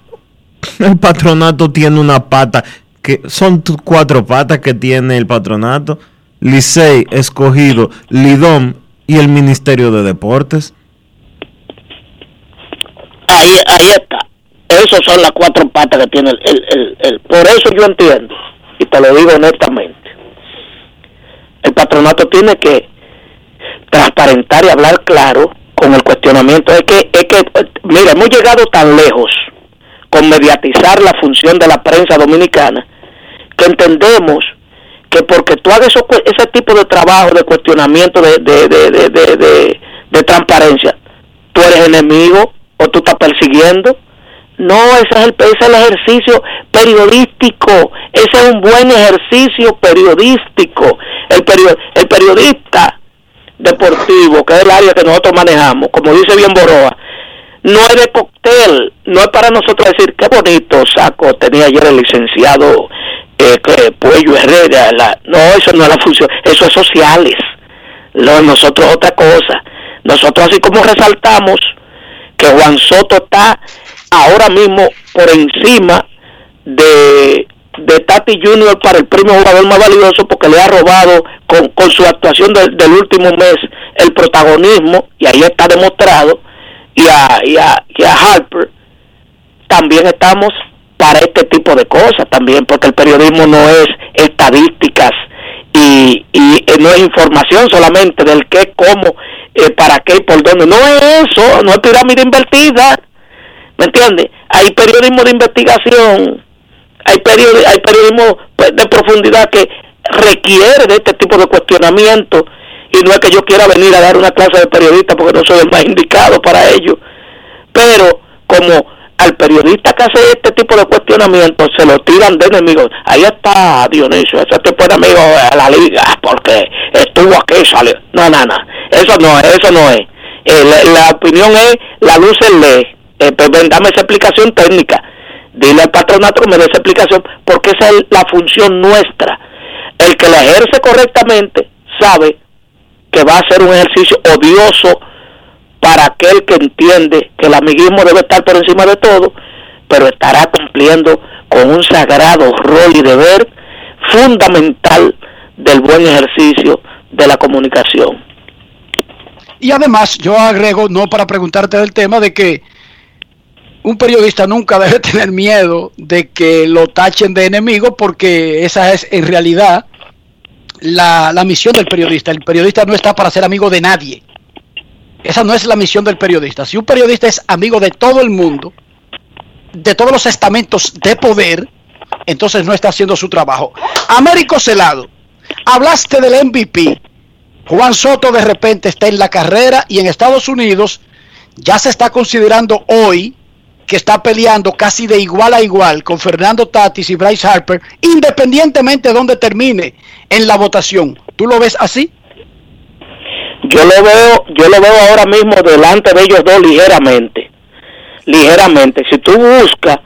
el patronato tiene una pata, que son cuatro patas que tiene el patronato. Licey, escogido, Lidom y el Ministerio de Deportes. ahí, ahí está. Esas son las cuatro patas que tiene el, el, el, el- Por eso yo entiendo, y te lo digo honestamente, el patronato tiene que transparentar y hablar claro con el cuestionamiento. Es que, es que, mira, hemos llegado tan lejos con mediatizar la función de la prensa dominicana que entendemos que porque tú hagas ese tipo de trabajo de cuestionamiento de, de, de, de, transparencia, tú eres enemigo o tú estás persiguiendo. No, ese es el, ese es el ejercicio periodístico, ese es un buen ejercicio periodístico. El, perio- el periodista deportivo, que es el área que nosotros manejamos, como dice bien Boroa, no es de cóctel, no es para nosotros decir qué bonito saco tenía ayer el licenciado que Puello Herrera, la- no, eso no es la función, eso es sociales, lo nosotros otra cosa. Nosotros así como resaltamos que Juan Soto está ahora mismo por encima de, de Tati Junior para el premio jugador más valioso porque le ha robado con, con su actuación del, del último mes el protagonismo y ahí está demostrado y a, y a, y a Harper también estamos para este tipo de cosas también porque el periodismo no es estadísticas y, y eh, no es información solamente del qué, cómo, eh, para qué y por dónde. No es eso, no es pirámide invertida. ¿Me entiendes? Hay periodismo de investigación, hay, periodi- hay periodismo pues, de profundidad que requiere de este tipo de cuestionamiento y no es que yo quiera venir a dar una clase de periodista porque no soy el más indicado para ello. Pero como al periodista que hace este tipo de cuestionamientos se lo tiran de enemigos. Ahí está Dionisio, ese tipo de enemigo de la liga, porque estuvo aquí, salió. No, no, no, eso no es, eso no es. Eh, la, opinión es, la luz es ley. Eh, pues dame esa explicación técnica. Dile al patronato que me dé esa explicación, porque esa es la función nuestra. El que la ejerce correctamente sabe que va a ser un ejercicio odioso para aquel que entiende que el amiguismo debe estar por encima de todo, pero estará cumpliendo con un sagrado rol y deber fundamental del buen ejercicio de la comunicación. Y además, yo agrego, no para preguntarte del tema, de que un periodista nunca debe tener miedo de que lo tachen de enemigo, porque esa es en realidad la, la misión del periodista. El periodista no está para ser amigo de nadie. Esa no es la misión del periodista. Si un periodista es amigo de todo el mundo, de todos los estamentos de poder, entonces no está haciendo su trabajo. Américo Celado, hablaste del MVP. Juan Soto de repente está en la carrera y en Estados Unidos ya se está considerando hoy que está peleando casi de igual a igual con Fernando Tatis y Bryce Harper, independientemente de dónde termine en la votación. ¿Tú lo ves así? Yo lo veo, yo lo veo ahora mismo delante de ellos dos ligeramente, ligeramente. Si tú buscas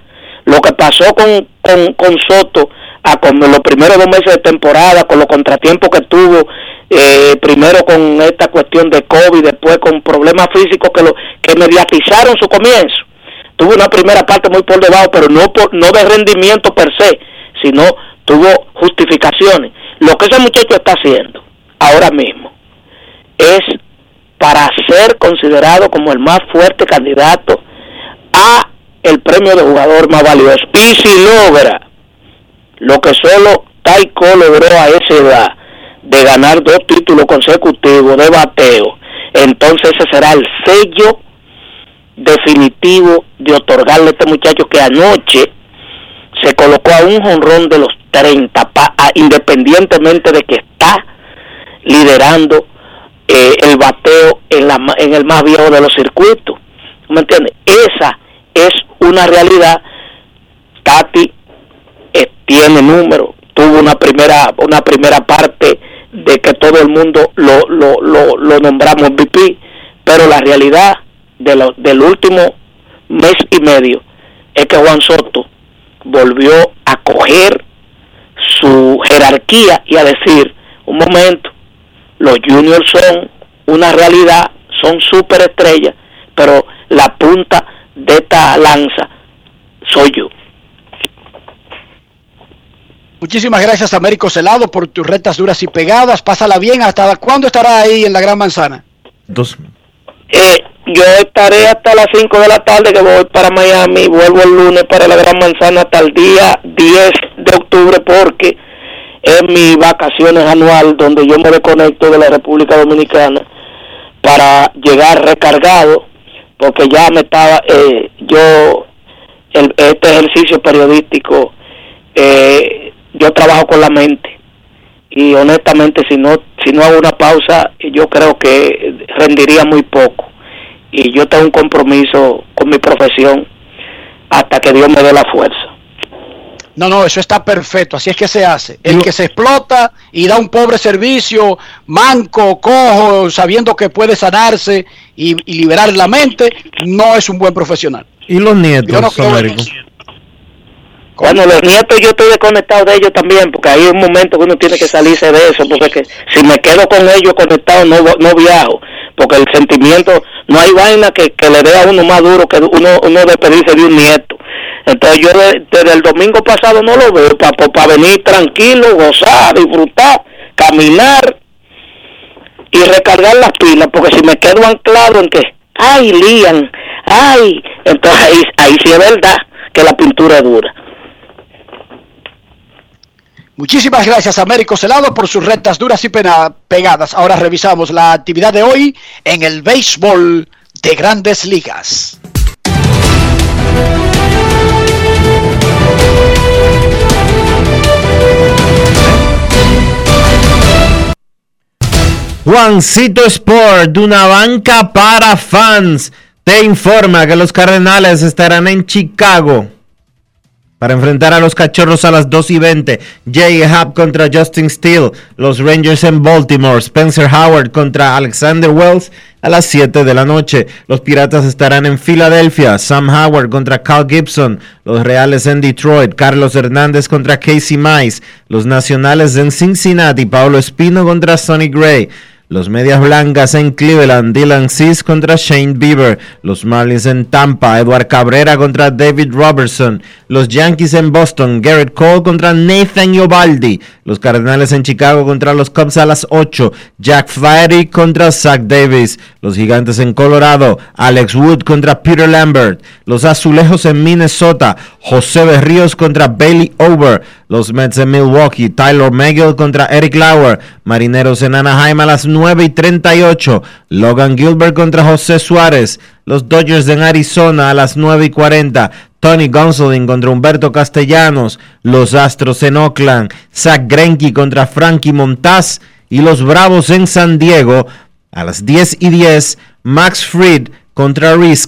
lo que pasó con, con, con Soto a con los primeros dos meses de temporada, con los contratiempos que tuvo, eh, primero con esta cuestión de COVID, después con problemas físicos que lo que mediatizaron su comienzo. Tuvo una primera parte muy por debajo, pero no por, no de rendimiento per se, sino tuvo justificaciones. Lo que ese muchacho está haciendo ahora mismo es para ser considerado como el más fuerte candidato a el premio de jugador más valioso. Y si logra lo que solo Taiko logró a esa edad, de ganar dos títulos consecutivos de bateo, entonces ese será el sello definitivo de otorgarle a este muchacho que anoche se colocó a un jonrón de los 30, independientemente de que está liderando eh, el bateo en, la, en el más viejo de los circuitos. ¿Me entiendes? Esa es una realidad. Tati eh, tiene número, tuvo una primera, una primera parte de que todo el mundo lo, lo, lo, lo nombramos VP, pero la realidad de lo, del último mes y medio es que Juan Soto volvió a coger su jerarquía y a decir, un momento, los juniors son una realidad, son superestrellas, pero la punta de esta lanza soy yo. Muchísimas gracias, Américo Celado, por tus retas duras y pegadas. Pásala bien. ¿Hasta cuándo estará ahí en la Gran Manzana? Dos. Eh, yo estaré hasta las 5 de la tarde que voy para Miami. Vuelvo el lunes para la Gran Manzana hasta el día 10 de octubre porque es mi vacaciones anual donde yo me desconecto de la República Dominicana para llegar recargado porque ya me estaba eh, yo este ejercicio periodístico eh, yo trabajo con la mente y honestamente si no si no hago una pausa yo creo que rendiría muy poco y yo tengo un compromiso con mi profesión hasta que Dios me dé la fuerza. No, no, eso está perfecto, así es que se hace. El que se explota y da un pobre servicio, manco, cojo, sabiendo que puede sanarse y, liberar la mente, no es un buen profesional. ¿Y los nietos, bueno, los nietos yo estoy desconectado de ellos también, porque hay un momento que uno tiene que salirse de eso, porque si me quedo con ellos conectado no, no viajo, porque el sentimiento, no hay vaina que, le dé a uno más duro que uno, uno despedirse de un nieto. Entonces yo desde el domingo pasado no lo veo, para venir tranquilo, gozar, disfrutar, caminar y recargar las pilas, porque si me quedo anclado en que, ay, lían, ay, entonces ahí, ahí sí es verdad que la pintura es dura. Muchísimas gracias, Américo Celado, por sus rectas duras y pegadas. Ahora revisamos la actividad de hoy en el béisbol de grandes ligas. Juancito Sport, una banca para fans, te informa que los Cardenales estarán en Chicago para enfrentar a los cachorros a las 2 y 20, Jay Hub contra Justin Steele, los Rangers en Baltimore, Spencer Howard contra Alexander Wells a las 7 de la noche. Los Piratas estarán en Filadelfia, Sam Howard contra Cal Gibson, los Reales en Detroit, Carlos Hernández contra Casey Mize, los Nacionales en Cincinnati, Pablo Espino contra Sonny Gray. Los Medias Blancas en Cleveland, Dylan Cease contra Shane Bieber. Los Marlins en Tampa, Edward Cabrera contra David Robertson. Los Yankees en Boston, Garrett Cole contra Nathan Yobaldi. Los Cardenales en Chicago contra los Cubs a las 8. Jack Flaherty contra Zach Davis. Los Gigantes en Colorado, Alex Wood contra Peter Lambert. Los Azulejos en Minnesota, José Berríos contra Bailey Over. Los Mets en Milwaukee, Tyler Megill contra Eric Lauer, Marineros en Anaheim a las 9 y 38, Logan Gilbert contra José Suárez, los Dodgers en Arizona a las 9 y 40, Tony Gonsolin contra Humberto Castellanos, los Astros en Oakland, Zach Greinke contra Frankie Montaz. Y los Bravos en San Diego a las 10 y 10, Max Fried contra Rhys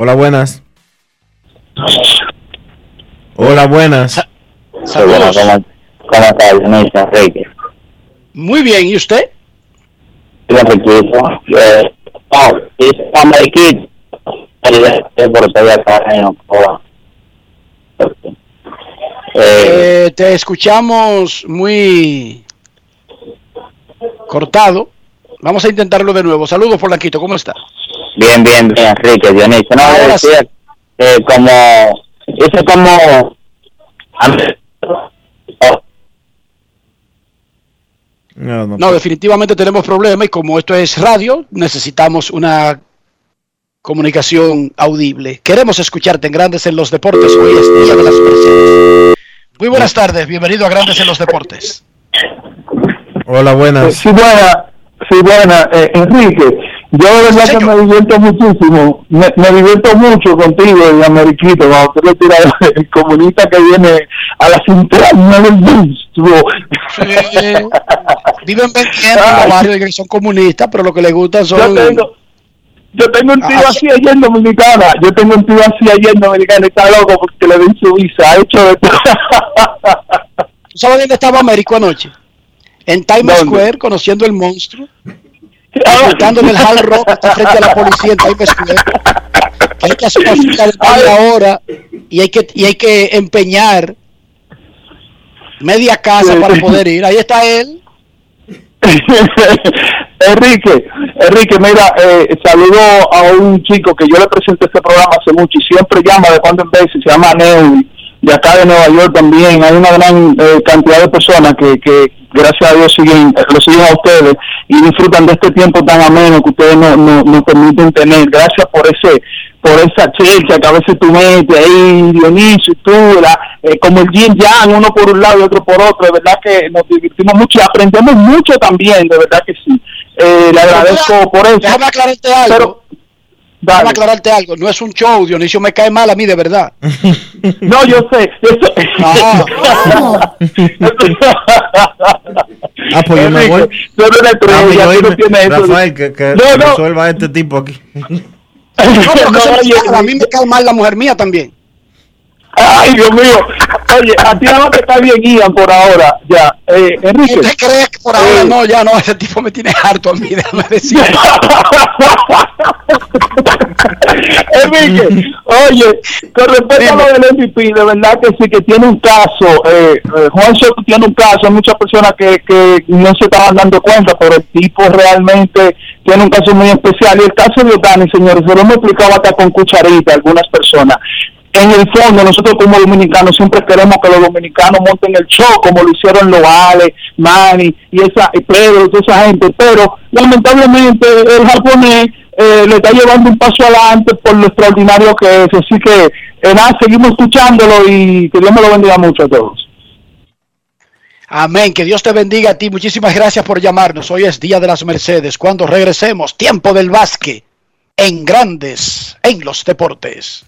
Hola, buenas. Hola, buenas. Saludos. ¿Cómo, cómo está Dionisio Enrique? Muy bien, ¿y usted? Eh, te escuchamos muy cortado. Vamos a intentarlo de nuevo. Saludos, Polanquito, ¿cómo está? Bien, bien, bien, Enrique, Dionisio. No, Ahora decía, eh, como, dice como, No, definitivamente tenemos problemas y como esto es radio, necesitamos una comunicación audible. Queremos escucharte en Grandes en los Deportes. Hoy es Día de las Personas. Muy buenas tardes, bienvenido a Grandes en los Deportes. Hola, buenas. Sí, buena, sí, buena. Eh, Enrique, yo de verdad que me divierto muchísimo, me, me divierto mucho contigo y Ameriquito, cuando tú le tiras el comunista que viene a la cintura del monstruo. Viven vendiendo en los barrios que son comunistas, pero lo que les gusta son... Yo tengo, yo tengo un tío Ah, así allá en Dominicana, yo tengo un tío así allá en Dominicana está loco porque le den su visa, ha hecho de todo. ¿Tú sabes dónde estaba Américo anoche? En Times Square, conociendo el monstruo. Disfrutando del Hard Rock que está frente a la policía en Times Square. Que hay que hacer una fila de media hora y hay que, y hay que empeñar media casa para poder ir. Ahí está él. Enrique, Enrique, mira, eh, saludo a un chico que yo le presenté este programa hace mucho y siempre llama de cuando en vez, se llama Neudi, de acá de Nueva York también. Hay una gran eh, cantidad de personas que, que gracias a Dios siguen, lo siguen a ustedes y disfrutan de este tiempo tan ameno que ustedes no- no- nos permiten tener. Gracias por ese por esa checha que a veces tú metes ahí, Dionisio y tú, la- eh, como el yin yang, uno por un lado y otro por otro, de verdad que nos divertimos mucho y aprendemos mucho también, de verdad que sí. Eh, le agradezco por eso. Déjame aclararte algo. Pero- Déjame aclararte algo. No es un show, Dionisio me cae mal a mí de verdad. No, yo sé. Yo sé. Ah, pues yo me voy. tú eres una estrella, Ah, pues tú no eso. Rafael, que, que No, no. resuelva este tipo aquí. No, No, eso a mí me cae mal la mujer mía también. Ay, Dios mío. Oye, a ti nada más te está bien Ian por ahora. Ya. Eh, Enrique. ¿Usted cree que por ahora Eh, no? Ya no, ese tipo me tiene harto a mí, déjame decir. Enrique, oye, con respecto a lo del MVP, de verdad que sí, que tiene un caso, eh, eh, Juan Soto tiene un caso, hay muchas personas que, que no se estaban dando cuenta, pero el tipo realmente tiene un caso muy especial. Y el caso de Otani, señores, se lo hemos explicado hasta con cucharita a algunas personas. En el fondo, nosotros como dominicanos siempre queremos que los dominicanos monten el show, como lo hicieron los Ale, Manny y esa y Pedro y toda esa gente, pero lamentablemente el japonés eh, le está llevando un paso adelante por lo extraordinario que es. Así que, eh, nada, seguimos escuchándolo y que Dios me lo bendiga mucho a todos. Amén. Que Dios te bendiga a ti. Muchísimas gracias por llamarnos. Hoy es Día de las Mercedes. Cuando regresemos, tiempo del básquet en grandes en los deportes.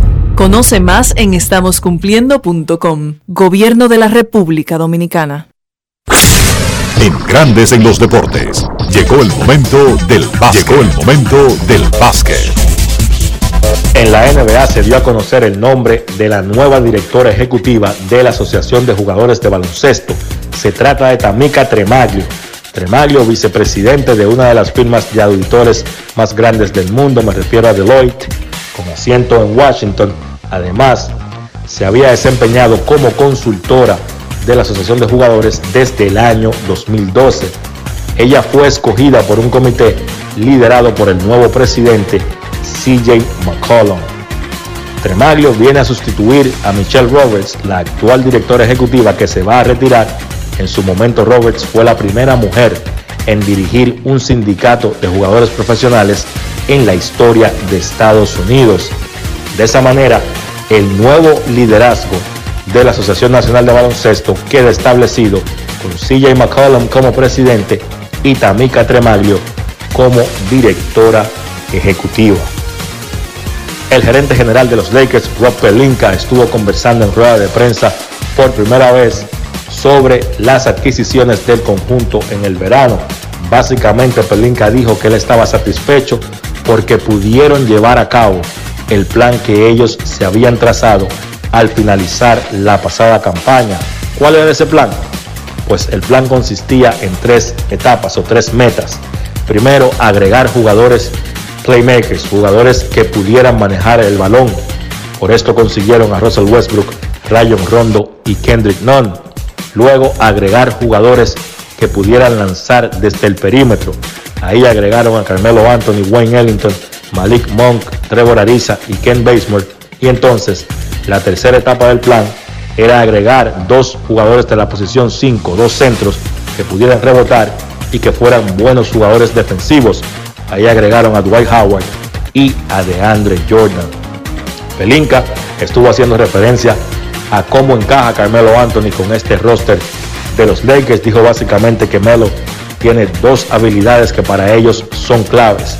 Conoce más en estamoscumpliendo.com. Gobierno de la República Dominicana. En Grandes en los deportes. Llegó el momento del básquet. Llegó el momento del básquet. En la NBA se dio a conocer el nombre de la nueva directora ejecutiva de la Asociación de Jugadores de Baloncesto. Se trata de Tamika Tremaglio. Tremaglio, vicepresidente de una de las firmas de auditores más grandes del mundo, me refiero a Deloitte, con asiento en Washington. Además, se había desempeñado como consultora de la Asociación de Jugadores desde el año 2012. Ella fue escogida por un comité liderado por el nuevo presidente CJ McCollum. Tremaglio viene a sustituir a Michelle Roberts, la actual directora ejecutiva que se va a retirar. En su momento Roberts fue la primera mujer en dirigir un sindicato de jugadores profesionales en la historia de Estados Unidos. De esa manera, el nuevo liderazgo de la Asociación Nacional de Baloncesto queda establecido con CJ McCollum como presidente y Tamika Tremaglio como directora ejecutiva. El gerente general de los Lakers, Rob Pelinka, estuvo conversando en rueda de prensa por primera vez sobre las adquisiciones del conjunto en el verano. Básicamente, Pelinka dijo que él estaba satisfecho porque pudieron llevar a cabo el plan que ellos se habían trazado al finalizar la pasada campaña. ¿Cuál era ese plan? Pues el plan consistía en tres etapas o tres metas. Primero, agregar jugadores playmakers, jugadores que pudieran manejar el balón. Por esto consiguieron a Russell Westbrook, Rayon Rondo y Kendrick Nunn. Luego, agregar jugadores que pudieran lanzar desde el perímetro. Ahí agregaron a Carmelo Anthony, Wayne Ellington, Malik Monk, Trevor Ariza y Ken Basemore. Y entonces, la tercera etapa del plan era agregar dos jugadores de la posición 5, dos centros que pudieran rebotar y que fueran buenos jugadores defensivos. Ahí agregaron a Dwight Howard y a DeAndre Jordan. Pelinka estuvo haciendo referencia a cómo encaja Carmelo Anthony con este roster de los Lakers. Dijo básicamente que Melo tiene dos habilidades que para ellos son claves.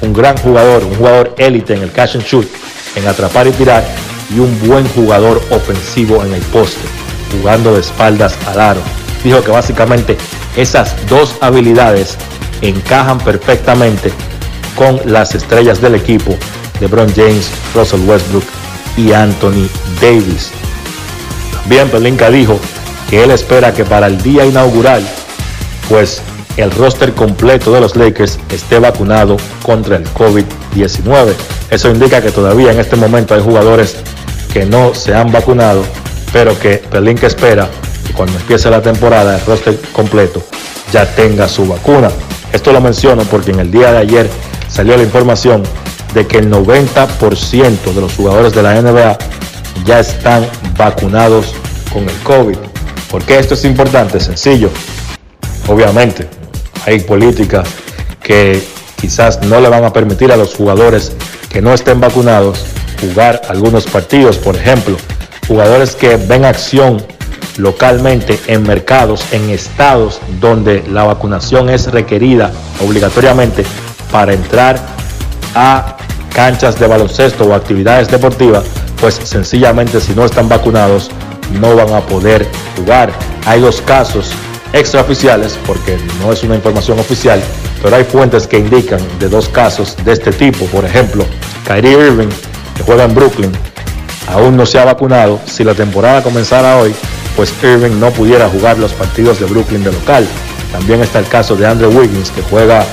Un gran jugador, un jugador élite en el catch and shoot, en atrapar y tirar, y un buen jugador ofensivo en el poste, jugando de espaldas al aro. Dijo que básicamente esas dos habilidades encajan perfectamente con las estrellas del equipo LeBron James, Russell Westbrook y Anthony Davis. También Pelinka dijo que él espera que para el día inaugural, pues el roster completo de los Lakers esté vacunado contra el COVID-19. Eso indica que todavía en este momento hay jugadores que no se han vacunado, pero que Pelinka espera que cuando empiece la temporada el roster completo ya tenga su vacuna. Esto lo menciono porque en el día de ayer salió la información de que el 90% de los jugadores de la NBA ya están vacunados con el COVID. ¿Por qué esto es importante? Sencillo. Obviamente, hay políticas que quizás no le van a permitir a los jugadores que no estén vacunados jugar algunos partidos. Por ejemplo, jugadores que ven acción localmente en mercados, en estados donde la vacunación es requerida obligatoriamente para entrar a canchas de baloncesto o actividades deportivas, pues sencillamente si no están vacunados no van a poder jugar. Hay dos casos extraoficiales, porque no es una información oficial, pero hay fuentes que indican de dos casos de este tipo. Por ejemplo, Kyrie Irving, que juega en Brooklyn, aún no se ha vacunado. Si la temporada comenzara hoy, pues Irving no pudiera jugar los partidos de Brooklyn de local. También está el caso de Andrew Wiggins, que juega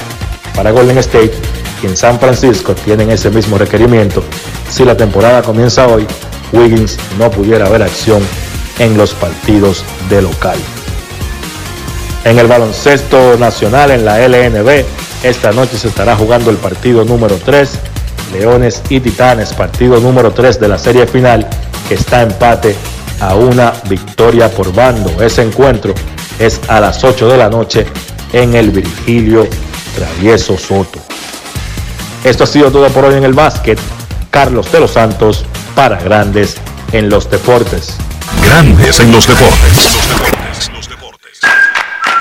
para Golden State, y en San Francisco tienen ese mismo requerimiento. Si la temporada comienza hoy, Wiggins no pudiera ver acción en los partidos de local. En el baloncesto nacional, en la LNB, esta noche se estará jugando el partido número 3, Leones y Titanes, partido número 3 de la serie final, que está empate a una victoria por bando. Ese encuentro es a las 8 de la noche en el Virgilio Travieso Soto. Esto ha sido todo por hoy en el básquet. Carlos de los Santos para Grandes en los Deportes. Grandes en los deportes.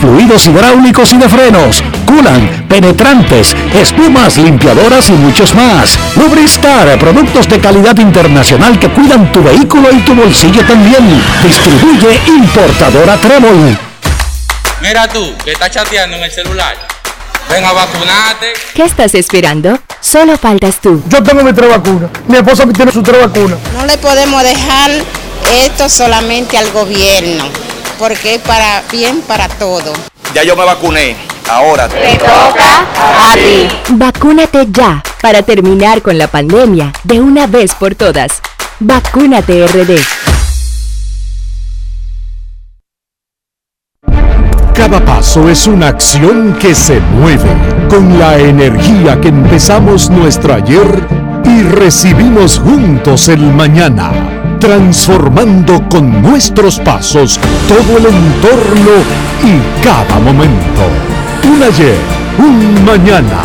fluidos hidráulicos y de frenos, culan, penetrantes, espumas, limpiadoras y muchos más. Lubristar, productos de calidad internacional que cuidan tu vehículo y tu bolsillo también. Distribuye importadora Trébol. Mira tú, que estás chateando en el celular. Ven a vacunarte. ¿Qué estás esperando? Solo faltas tú. Yo tengo mi tres vacunas. Mi esposa tiene su tres vacunas. No le podemos dejar esto solamente al gobierno porque es para bien para todo. Ya yo me vacuné. Ahora te toca a ti. Vacúnate ya para terminar con la pandemia de una vez por todas. Vacúnate RD. Cada paso es una acción que se mueve con la energía que empezamos nuestro ayer y recibimos juntos el mañana transformando con nuestros pasos todo el entorno y cada momento. Un ayer, un mañana,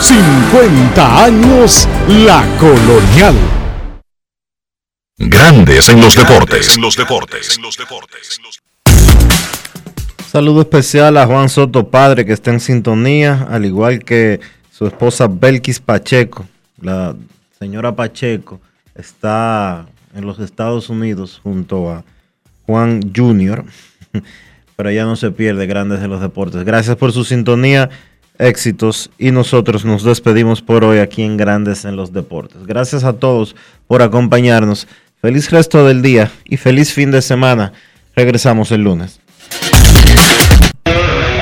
50 años la colonial. Grandes en los deportes. En los deportes. Saludo especial a Juan Soto Padre que está en sintonía, al igual que su esposa Belkis Pacheco. La señora Pacheco está en los Estados Unidos junto a Juan Jr., pero ya no se pierde grandes de los deportes. Gracias por su sintonía, éxitos y nosotros nos despedimos por hoy aquí en Grandes en los Deportes. Gracias a todos por acompañarnos. Feliz resto del día y feliz fin de semana. Regresamos el lunes.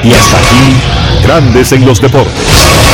Y hasta aquí, Grandes en los Deportes.